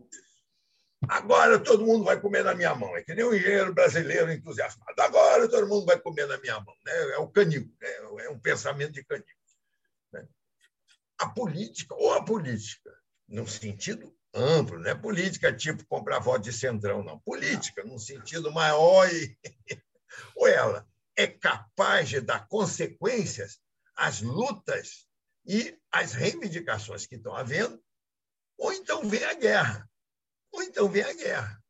Speaker 2: Agora todo mundo vai comer na minha mão. É que nem um engenheiro brasileiro entusiasmado. Agora todo mundo vai comer na minha mão. Né? É o canil, né? é um pensamento de canil. Né? A política, ou a política, num sentido amplo, não é política tipo comprar voto de centrão, não. Política, num sentido maior, e... ou ela é capaz de dar consequências às lutas e às reivindicações que estão havendo, ou então vem a guerra ou então vem a guerra.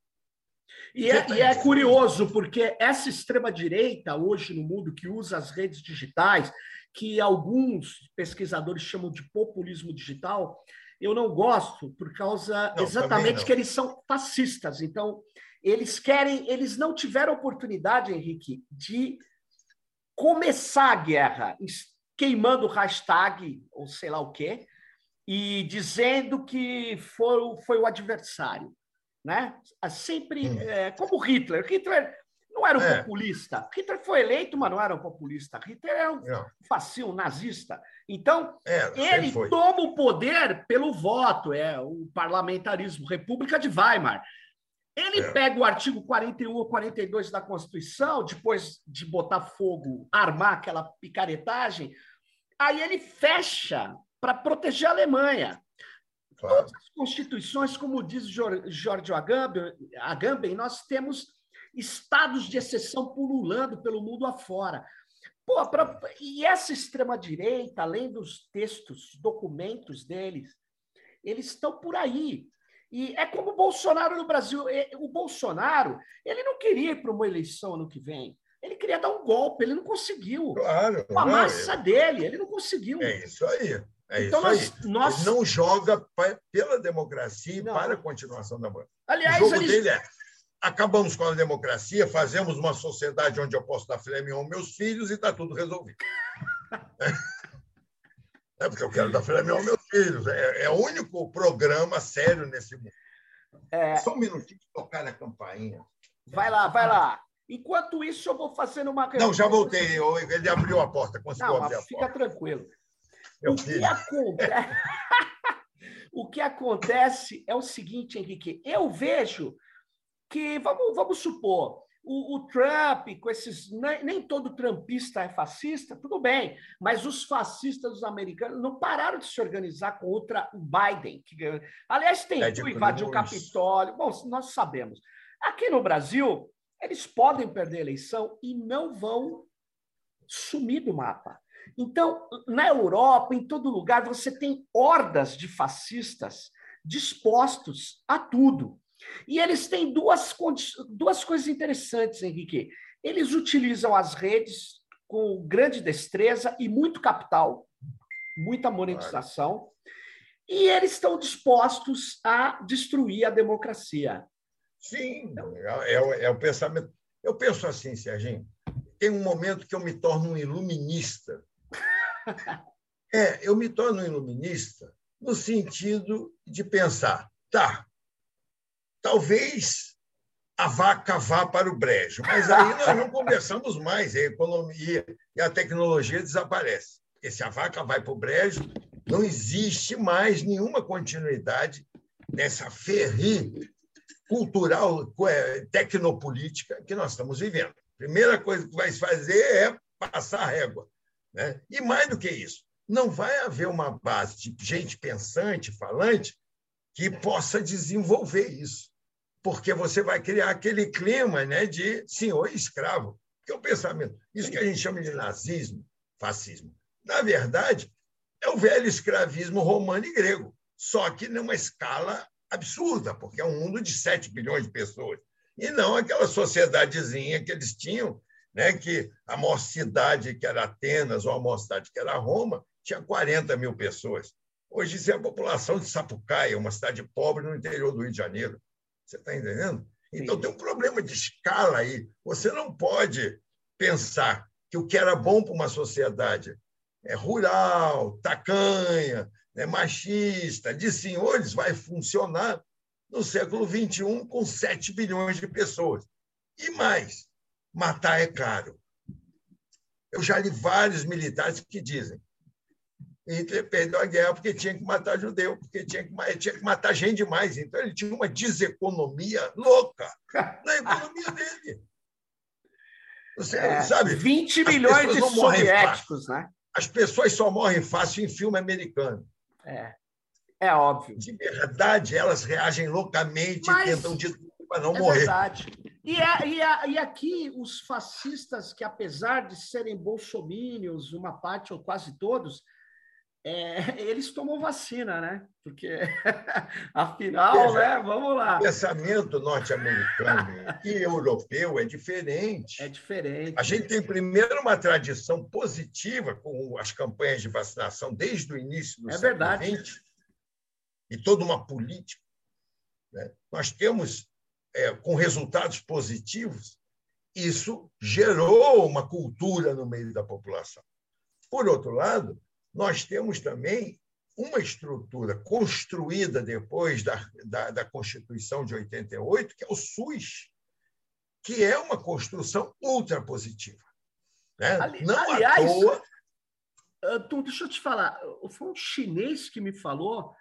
Speaker 1: E é, e é, curioso, porque essa extrema-direita, hoje no mundo, que usa as redes digitais, que alguns pesquisadores chamam de populismo digital, eu não gosto, por causa não, exatamente que eles são fascistas. Então, eles querem, eles não tiveram oportunidade, Henrique, de começar a guerra queimando hashtag ou sei lá o quê, e dizendo que foi, foi o adversário. Né? Sempre, hum. é, como Hitler. Hitler não era um é. populista. Hitler foi eleito, mas não era um populista. Hitler era um um nazista. Então, é, ele toma o poder pelo voto, é o parlamentarismo, República de Weimar. Ele é. pega o artigo 41 ou 42 da Constituição, depois de botar fogo, armar aquela picaretagem, aí ele fecha para proteger a Alemanha. Claro. Todas as constituições, como diz George Agamben, nós temos estados de exceção pululando pelo mundo afora. Pô, pra, e essa extrema-direita, além dos textos, documentos deles, eles estão por aí. E é como o Bolsonaro no Brasil. O Bolsonaro, ele não queria ir para uma eleição ano que vem. Ele queria dar um golpe, ele não conseguiu.
Speaker 2: Claro.
Speaker 1: Com a massa é. dele, ele não conseguiu.
Speaker 2: É isso aí. É então, nós, nós... Ele não joga pela democracia e para a continuação da banca. Aliás, o jogo eles... dele é acabamos com a democracia, fazemos uma sociedade onde eu posso dar filé aos meus filhos e está tudo resolvido. é porque eu quero dar filé aos meus filhos. É, é o único programa sério nesse mundo. É... Só um minutinho de tocar a campainha.
Speaker 1: Vai lá, vai lá. Enquanto isso, eu vou fazendo uma.
Speaker 2: Não, já voltei. Ele abriu a porta, conseguiu Não, abrir a
Speaker 1: porta. Fica tranquilo. O que, acontece... o que acontece é o seguinte, Henrique. Eu vejo que, vamos, vamos supor, o, o, Trump, com esses. Nem, nem, todo trumpista é fascista, tudo bem, mas os fascistas os americanos não pararam de se organizar contra o Biden. Que, aliás, tentou invadir o Capitólio. Bom, nós sabemos. Aqui no Brasil, eles podem perder a eleição e não vão sumir do mapa. Então, na Europa, em todo lugar, você tem hordas de fascistas dispostos a tudo. E eles têm duas, duas coisas interessantes, Henrique. Eles utilizam as redes com grande destreza e muito capital, muita monetização, e eles estão dispostos a destruir a democracia.
Speaker 2: Sim, é, é, é o pensamento. Eu penso assim, Serginho, tem um momento que eu me torno um iluminista É, eu me torno iluminista no sentido de pensar, tá, talvez a vaca vá para o brejo, mas aí nós não conversamos mais, a economia e a tecnologia desaparecem. Porque se a vaca vai para o brejo, não existe mais nenhuma continuidade nessa ferri cultural, é, tecnopolítica que nós estamos vivendo. A primeira coisa que vai fazer é passar a régua. Né? E mais do que isso, não vai haver uma base de gente pensante, falante, que possa desenvolver isso. Porque você vai criar aquele clima né, de senhor e escravo, que é o pensamento. Isso que a gente chama de nazismo, fascismo. Na verdade, é o velho escravismo romano e grego, só que numa escala absurda, porque é um mundo de 7 bilhões de pessoas. E não aquela sociedadezinha que eles tinham, né, que a maior cidade, que era Atenas, ou a maior cidade, que era Roma, tinha 40 mil pessoas. Hoje, isso é a população de Sapucaia, uma cidade pobre no interior do Rio de Janeiro. Você está entendendo? Então, Sim. tem um problema de escala aí. Você não pode pensar que o que era bom para uma sociedade é rural, tacanha, né, machista, de senhores, vai funcionar no século XXI com 7 bilhões de pessoas. E mais, matar é caro. Eu já li vários militares que dizem Hitler perdeu a guerra porque tinha que matar judeu, porque tinha que, tinha que matar gente demais. Então, ele tinha uma deseconomia louca na economia dele.
Speaker 1: Você é, sabe? 20 milhões de soviéticos, né?
Speaker 2: As pessoas só morrem fácil em filme americano.
Speaker 1: É, é óbvio.
Speaker 2: De verdade, elas reagem loucamente Mas... e tentam de para não é morrer.
Speaker 1: Verdade. E, é, e, é, e aqui os fascistas, que apesar de serem bolsomínios, uma parte ou quase todos, é, eles tomam vacina, né? Porque, afinal, né? Vamos lá.
Speaker 2: O pensamento norte-americano e europeu é diferente.
Speaker 1: É diferente.
Speaker 2: A gente tem, primeiro, uma tradição positiva com as campanhas de vacinação desde o início do é século verdade. XX e toda uma política. Né? Nós temos, é, com resultados positivos, isso gerou uma cultura no meio da população. Por outro lado, nós temos também uma estrutura construída depois da, da, da, Constituição de 88, que é o SUS, que é uma construção ultra positiva. Né? Ali, Não aliás, à toa.
Speaker 1: Então, deixa eu te falar, foi um chinês que me falou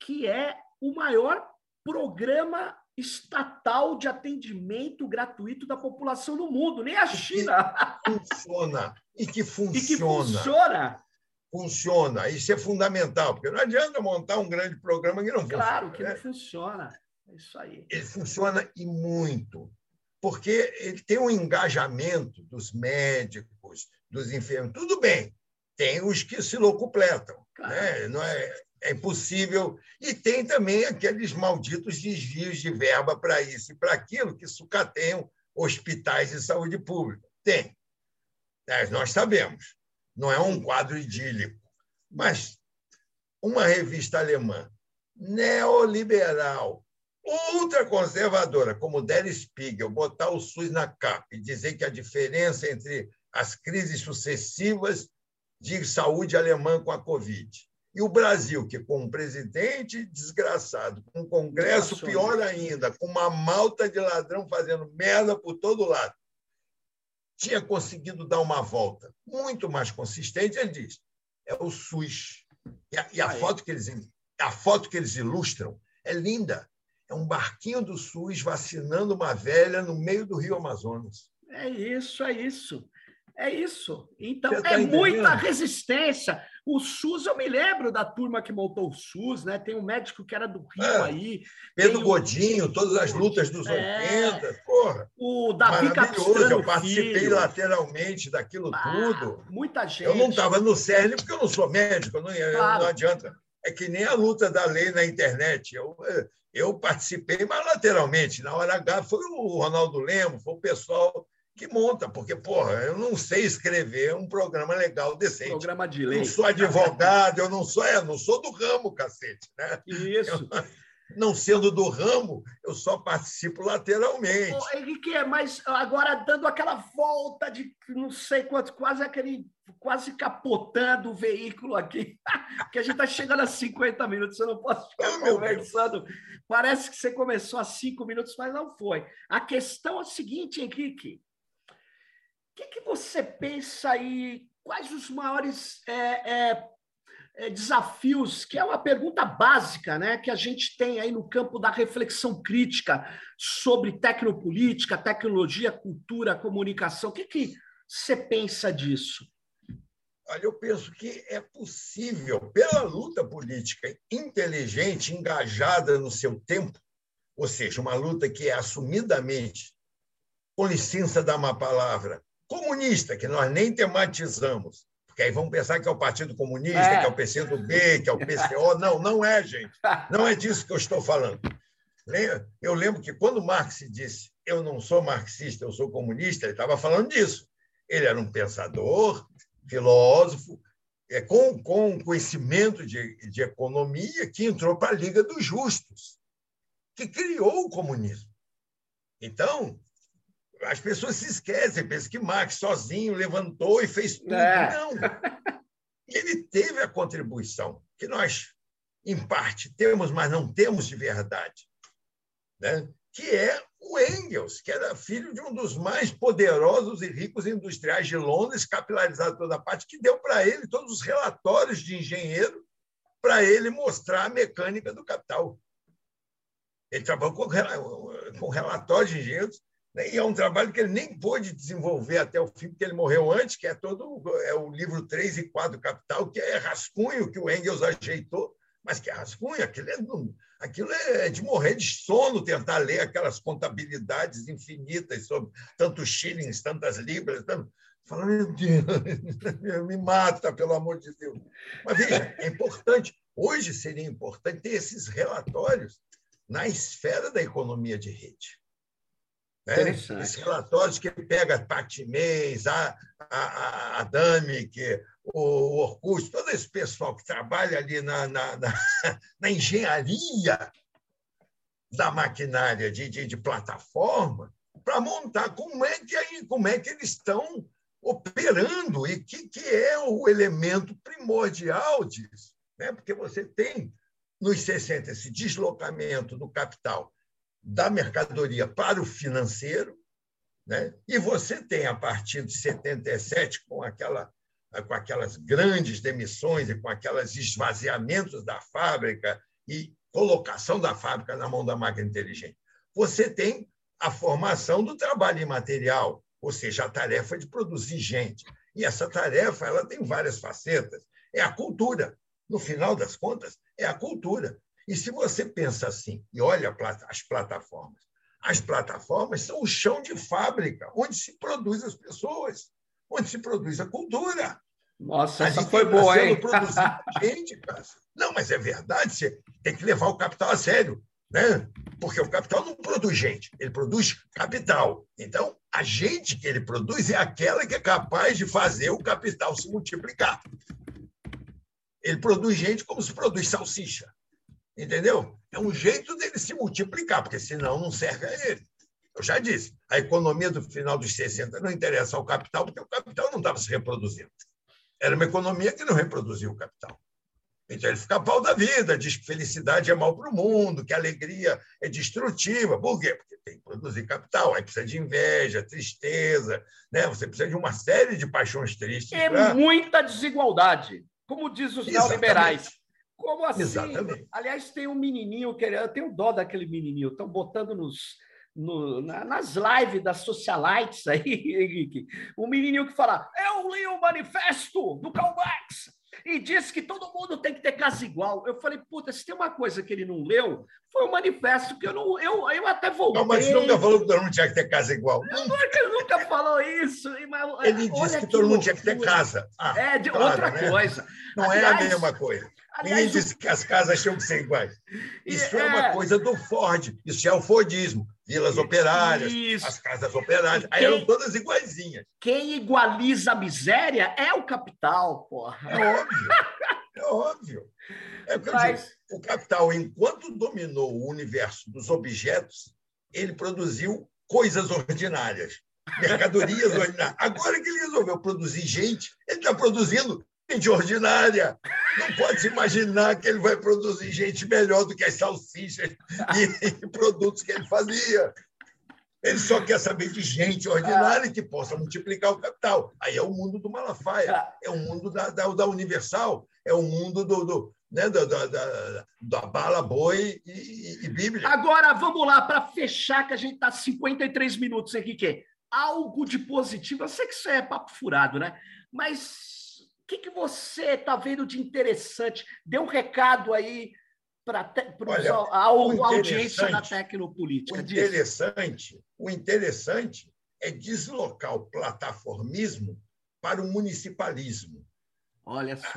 Speaker 1: que é o maior programa estatal de atendimento gratuito da população no mundo, nem a China.
Speaker 2: E funciona. E que funciona.
Speaker 1: E que funciona
Speaker 2: funciona. Isso é fundamental, porque não adianta montar um grande programa que não
Speaker 1: funciona. Claro que né? não funciona. É isso aí.
Speaker 2: Ele funciona e muito, porque ele tem um engajamento dos médicos, dos enfermos. Tudo bem, tem os que se locupletam, claro. né? não é, é impossível. E tem também aqueles malditos desvios de verba para isso e para aquilo que sucateiam hospitais de saúde pública. Tem. Nós sabemos não é um quadro idílico. Mas uma revista alemã neoliberal, ultraconservadora, como Der Spiegel, botar o SUS na capa e dizer que a diferença entre as crises sucessivas de saúde alemã com a Covid e o Brasil, que com um presidente desgraçado, com um Congresso pior ainda, com uma malta de ladrão fazendo merda por todo lado, tinha conseguido dar uma volta muito mais consistente, ele diz, é o SUS. E a, e a foto que eles a foto que eles ilustram é linda. É um barquinho do SUS vacinando uma velha no meio do Rio Amazonas.
Speaker 1: É isso, é isso. É isso. Então, tá é entendendo? muita resistência. O SUS, eu me lembro da turma que montou o SUS, né? Tem um médico que era do Rio é, aí.
Speaker 2: Pedro Godinho, todas as lutas dos é, 80. Porra,
Speaker 1: o Davi
Speaker 2: maravilhoso. Eu participei filho. lateralmente daquilo ah, tudo.
Speaker 1: Muita gente.
Speaker 2: Eu não estava no CERN porque eu não sou médico, não, claro. não adianta. É que nem a luta da lei na internet. Eu, eu participei, mas lateralmente. Na hora H foi o Ronaldo Lemos, foi o pessoal que monta, porque, porra, eu não sei escrever um programa legal, decente.
Speaker 1: Programa de lei.
Speaker 2: Eu não sou advogado, eu não sou, é, não sou do ramo, cacete. Né?
Speaker 1: Isso.
Speaker 2: não sendo do ramo, eu só participo lateralmente. Ô,
Speaker 1: Henrique, mas agora dando aquela volta de não sei quanto, quase aquele, quase capotando o veículo aqui, que a gente está chegando a 50 minutos, eu não posso ficar oh, conversando. Parece que você começou há cinco minutos, mas não foi. A questão é a seguinte, Henrique. Que, que você pensa aí? Quais os maiores é, é, é, desafios, que é uma pergunta básica, né, que a gente tem aí no campo da reflexão crítica sobre tecnopolítica, tecnologia, cultura, comunicação. O que, que você pensa disso?
Speaker 2: Olha, eu penso que é possível, pela luta política inteligente, engajada no seu tempo, ou seja, uma luta que é assumidamente, com licença da má palavra, comunista, que nós nem tematizamos, porque aí vamos pensar que é o Partido Comunista, é. que é o PCdoB, que é o PCO. Não, não é, gente. Não é disso que eu estou falando. Eu lembro que quando Marx disse eu não sou marxista, eu sou comunista, ele estava falando disso. Ele era um pensador, filósofo, é, com, com conhecimento de, de economia, que entrou para a Liga dos Justos, que criou o comunismo. Então, as pessoas se esquecem, pensam que Marx sozinho levantou e fez tudo. É. Não. Ele teve a contribuição que nós, em parte, temos, mas não temos de verdade, né? que é o Engels, que era filho de um dos mais poderosos e ricos industriais de Londres, capilarizado toda parte, que deu para ele todos os relatórios de engenheiro para ele mostrar a mecânica do capital. Ele trabalhou com, com relatórios de engenheiros? E é um trabalho que ele nem pôde desenvolver até o fim, porque ele morreu antes, que é todo é o livro 3 e 4 do Capital, que é rascunho que o Engels ajeitou, mas que é rascunho, aquilo é, aquilo é de morrer de sono tentar ler aquelas contabilidades infinitas sobre tantos shillings, tantas libras, tanto... Fala, me mata, pelo amor de Deus. Mas veja, é importante, hoje seria importante ter esses relatórios na esfera da economia de rede. Né? Esses relatórios que pega Patimês, a, a, a Dami, o Orkut, todo esse pessoal que trabalha ali na, na, na, na engenharia da maquinária de, de, de plataforma, para montar como é, que, como é que eles estão operando e que, que é o elemento primordial disso. Né? Porque você tem, nos 60, esse deslocamento do capital da mercadoria para o financeiro, né? e você tem, a partir de 77, com, aquela, com aquelas grandes demissões e com aqueles esvaziamentos da fábrica e colocação da fábrica na mão da máquina inteligente, você tem a formação do trabalho imaterial, ou seja, a tarefa de produzir gente. E essa tarefa ela tem várias facetas. É a cultura. No final das contas, é a cultura. E se você pensa assim e olha as plataformas, as plataformas são o chão de fábrica onde se produz as pessoas, onde se produz a cultura.
Speaker 1: Nossa, essa foi boa, hein?
Speaker 2: gente, cara. Não, mas é verdade, você tem que levar o capital a sério, né? Porque o capital não produz gente, ele produz capital. Então, a gente que ele produz é aquela que é capaz de fazer o capital se multiplicar. Ele produz gente como se produz salsicha. Entendeu? É um jeito dele se multiplicar, porque senão não serve a ele. Eu já disse, a economia do final dos 60 não interessa ao capital, porque o capital não estava se reproduzindo. Era uma economia que não reproduzia o capital. Então ele fica pau da vida, diz que felicidade é mal para o mundo, que alegria é destrutiva. Por quê? Porque tem que produzir capital, aí precisa de inveja, tristeza, né? você precisa de uma série de paixões tristes.
Speaker 1: É pra... muita desigualdade, como diz os neoliberais. Como assim? Exatamente. Aliás, tem um menininho, que eu tenho dó daquele menininho, estão botando nos, no, na, nas lives das socialites aí, Henrique, um menininho que fala: Eu li o manifesto do Karl Marx e disse que todo mundo tem que ter casa igual. Eu falei, puta, se tem uma coisa que ele não leu, foi o manifesto que eu não. Eu, eu até voltei.
Speaker 2: Não, mas nunca falou que todo mundo tinha que ter casa igual.
Speaker 1: É que ele nunca falou isso.
Speaker 2: Mas, ele disse que, que todo mundo tinha que ter casa.
Speaker 1: Ah, é, de claro, outra né? coisa.
Speaker 2: Não Aliás, é a mesma coisa. Ninguém disse que as casas tinham que ser iguais. Isso é, é uma coisa do Ford, isso é o Fordismo. Vilas operárias, isso. as casas operárias, quem, aí eram todas iguaizinhas.
Speaker 1: Quem igualiza a miséria é o capital, porra.
Speaker 2: É óbvio. É óbvio. É Mas... dizer, o capital, enquanto dominou o universo dos objetos, ele produziu coisas ordinárias, mercadorias ordinárias. Agora que ele resolveu produzir gente, ele está produzindo gente ordinária. Não pode imaginar que ele vai produzir gente melhor do que as salsichas e, e produtos que ele fazia. Ele só quer saber de gente ordinária que possa multiplicar o capital. Aí é o mundo do Malafaia, é o mundo da, da, da Universal, é o mundo do, do né, da, da, da, da, bala, boi e, e, Bíblia.
Speaker 1: Agora, vamos lá, para fechar, que a gente está 53 minutos aqui, que algo de positivo. Eu sei que isso é papo furado, né? Mas que, que você está vendo de interessante? Dê um recado aí para a audiência da tecnopolítica.
Speaker 2: O interessante, o interessante é deslocar o plataformismo para o municipalismo.
Speaker 1: Olha só.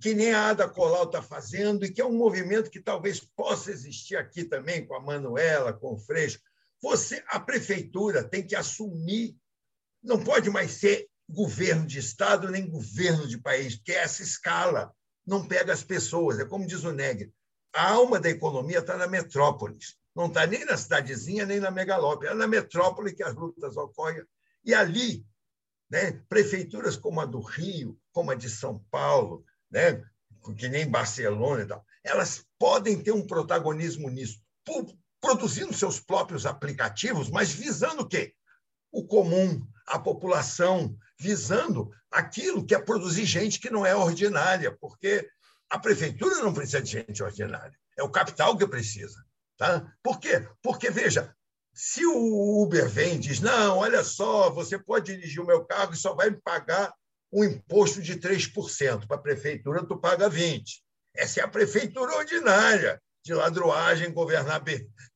Speaker 2: Que nem a Ada Colau está fazendo, e que é um movimento que talvez possa existir aqui também, com a Manuela, com o Freixo. Você, a prefeitura tem que assumir, não pode mais ser governo de Estado nem governo de país, porque é essa escala não pega as pessoas. É como diz o Negre, a alma da economia está na metrópolis, não está nem na cidadezinha, nem na megalópole, é na metrópole que as lutas ocorrem. E ali, né, prefeituras como a do Rio, como a de São Paulo, né, que nem Barcelona e tal, elas podem ter um protagonismo nisso, produzindo seus próprios aplicativos, mas visando o quê? O comum, a população, visando aquilo que é produzir gente que não é ordinária, porque a prefeitura não precisa de gente ordinária, é o capital que precisa. Tá? Por quê? Porque, veja, se o Uber vem e diz, não, olha só, você pode dirigir o meu carro e só vai me pagar um imposto de 3%, para a prefeitura tu paga 20%. Essa é a prefeitura ordinária, de ladroagem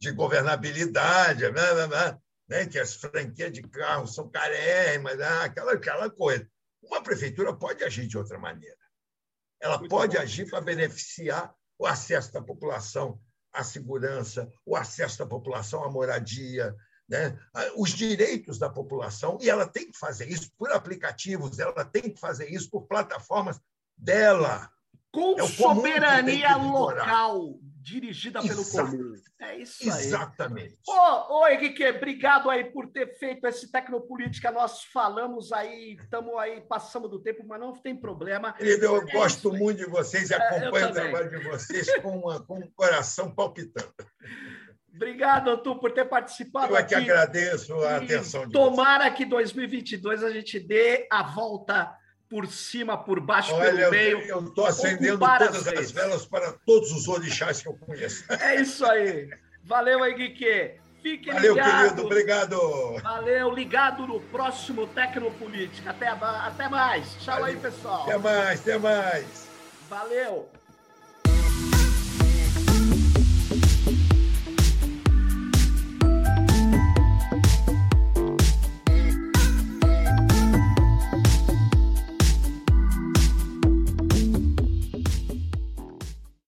Speaker 2: de governabilidade, né, né, né, né, que as franquias de carro são carérrimas, né, aquela, aquela coisa. Uma prefeitura pode agir de outra maneira. Ela Muito pode bom. agir para beneficiar o acesso da população à segurança, o acesso da população à moradia, né? os direitos da população, e ela tem que fazer isso por aplicativos, ela tem que fazer isso por plataformas dela.
Speaker 1: Com é soberania local, dirigida pelo comum.
Speaker 2: É isso aí. Exatamente.
Speaker 1: Ô, ô Henrique, obrigado aí por ter feito esse Tecnopolítica. Nós falamos aí, estamos aí, passamos do tempo, mas não tem problema.
Speaker 2: Querido, eu é gosto muito de vocês e é, acompanho o trabalho de vocês com, uma, com um coração palpitando.
Speaker 1: Obrigado, tu, por ter participado.
Speaker 2: Eu é que agradeço a atenção
Speaker 1: de Tomara vocês. que 2022 a gente dê a volta por cima, por baixo, Olha, pelo meio.
Speaker 2: Eu estou acendendo todas as, as velas para todos os orixás que eu conheço.
Speaker 1: É isso aí. Valeu, Henrique. Fique
Speaker 2: Valeu,
Speaker 1: ligado.
Speaker 2: querido. Obrigado.
Speaker 1: Valeu. Ligado no próximo Tecnopolítica. Até, até mais. Tchau Valeu. aí, pessoal.
Speaker 2: Até mais, até mais.
Speaker 1: Valeu.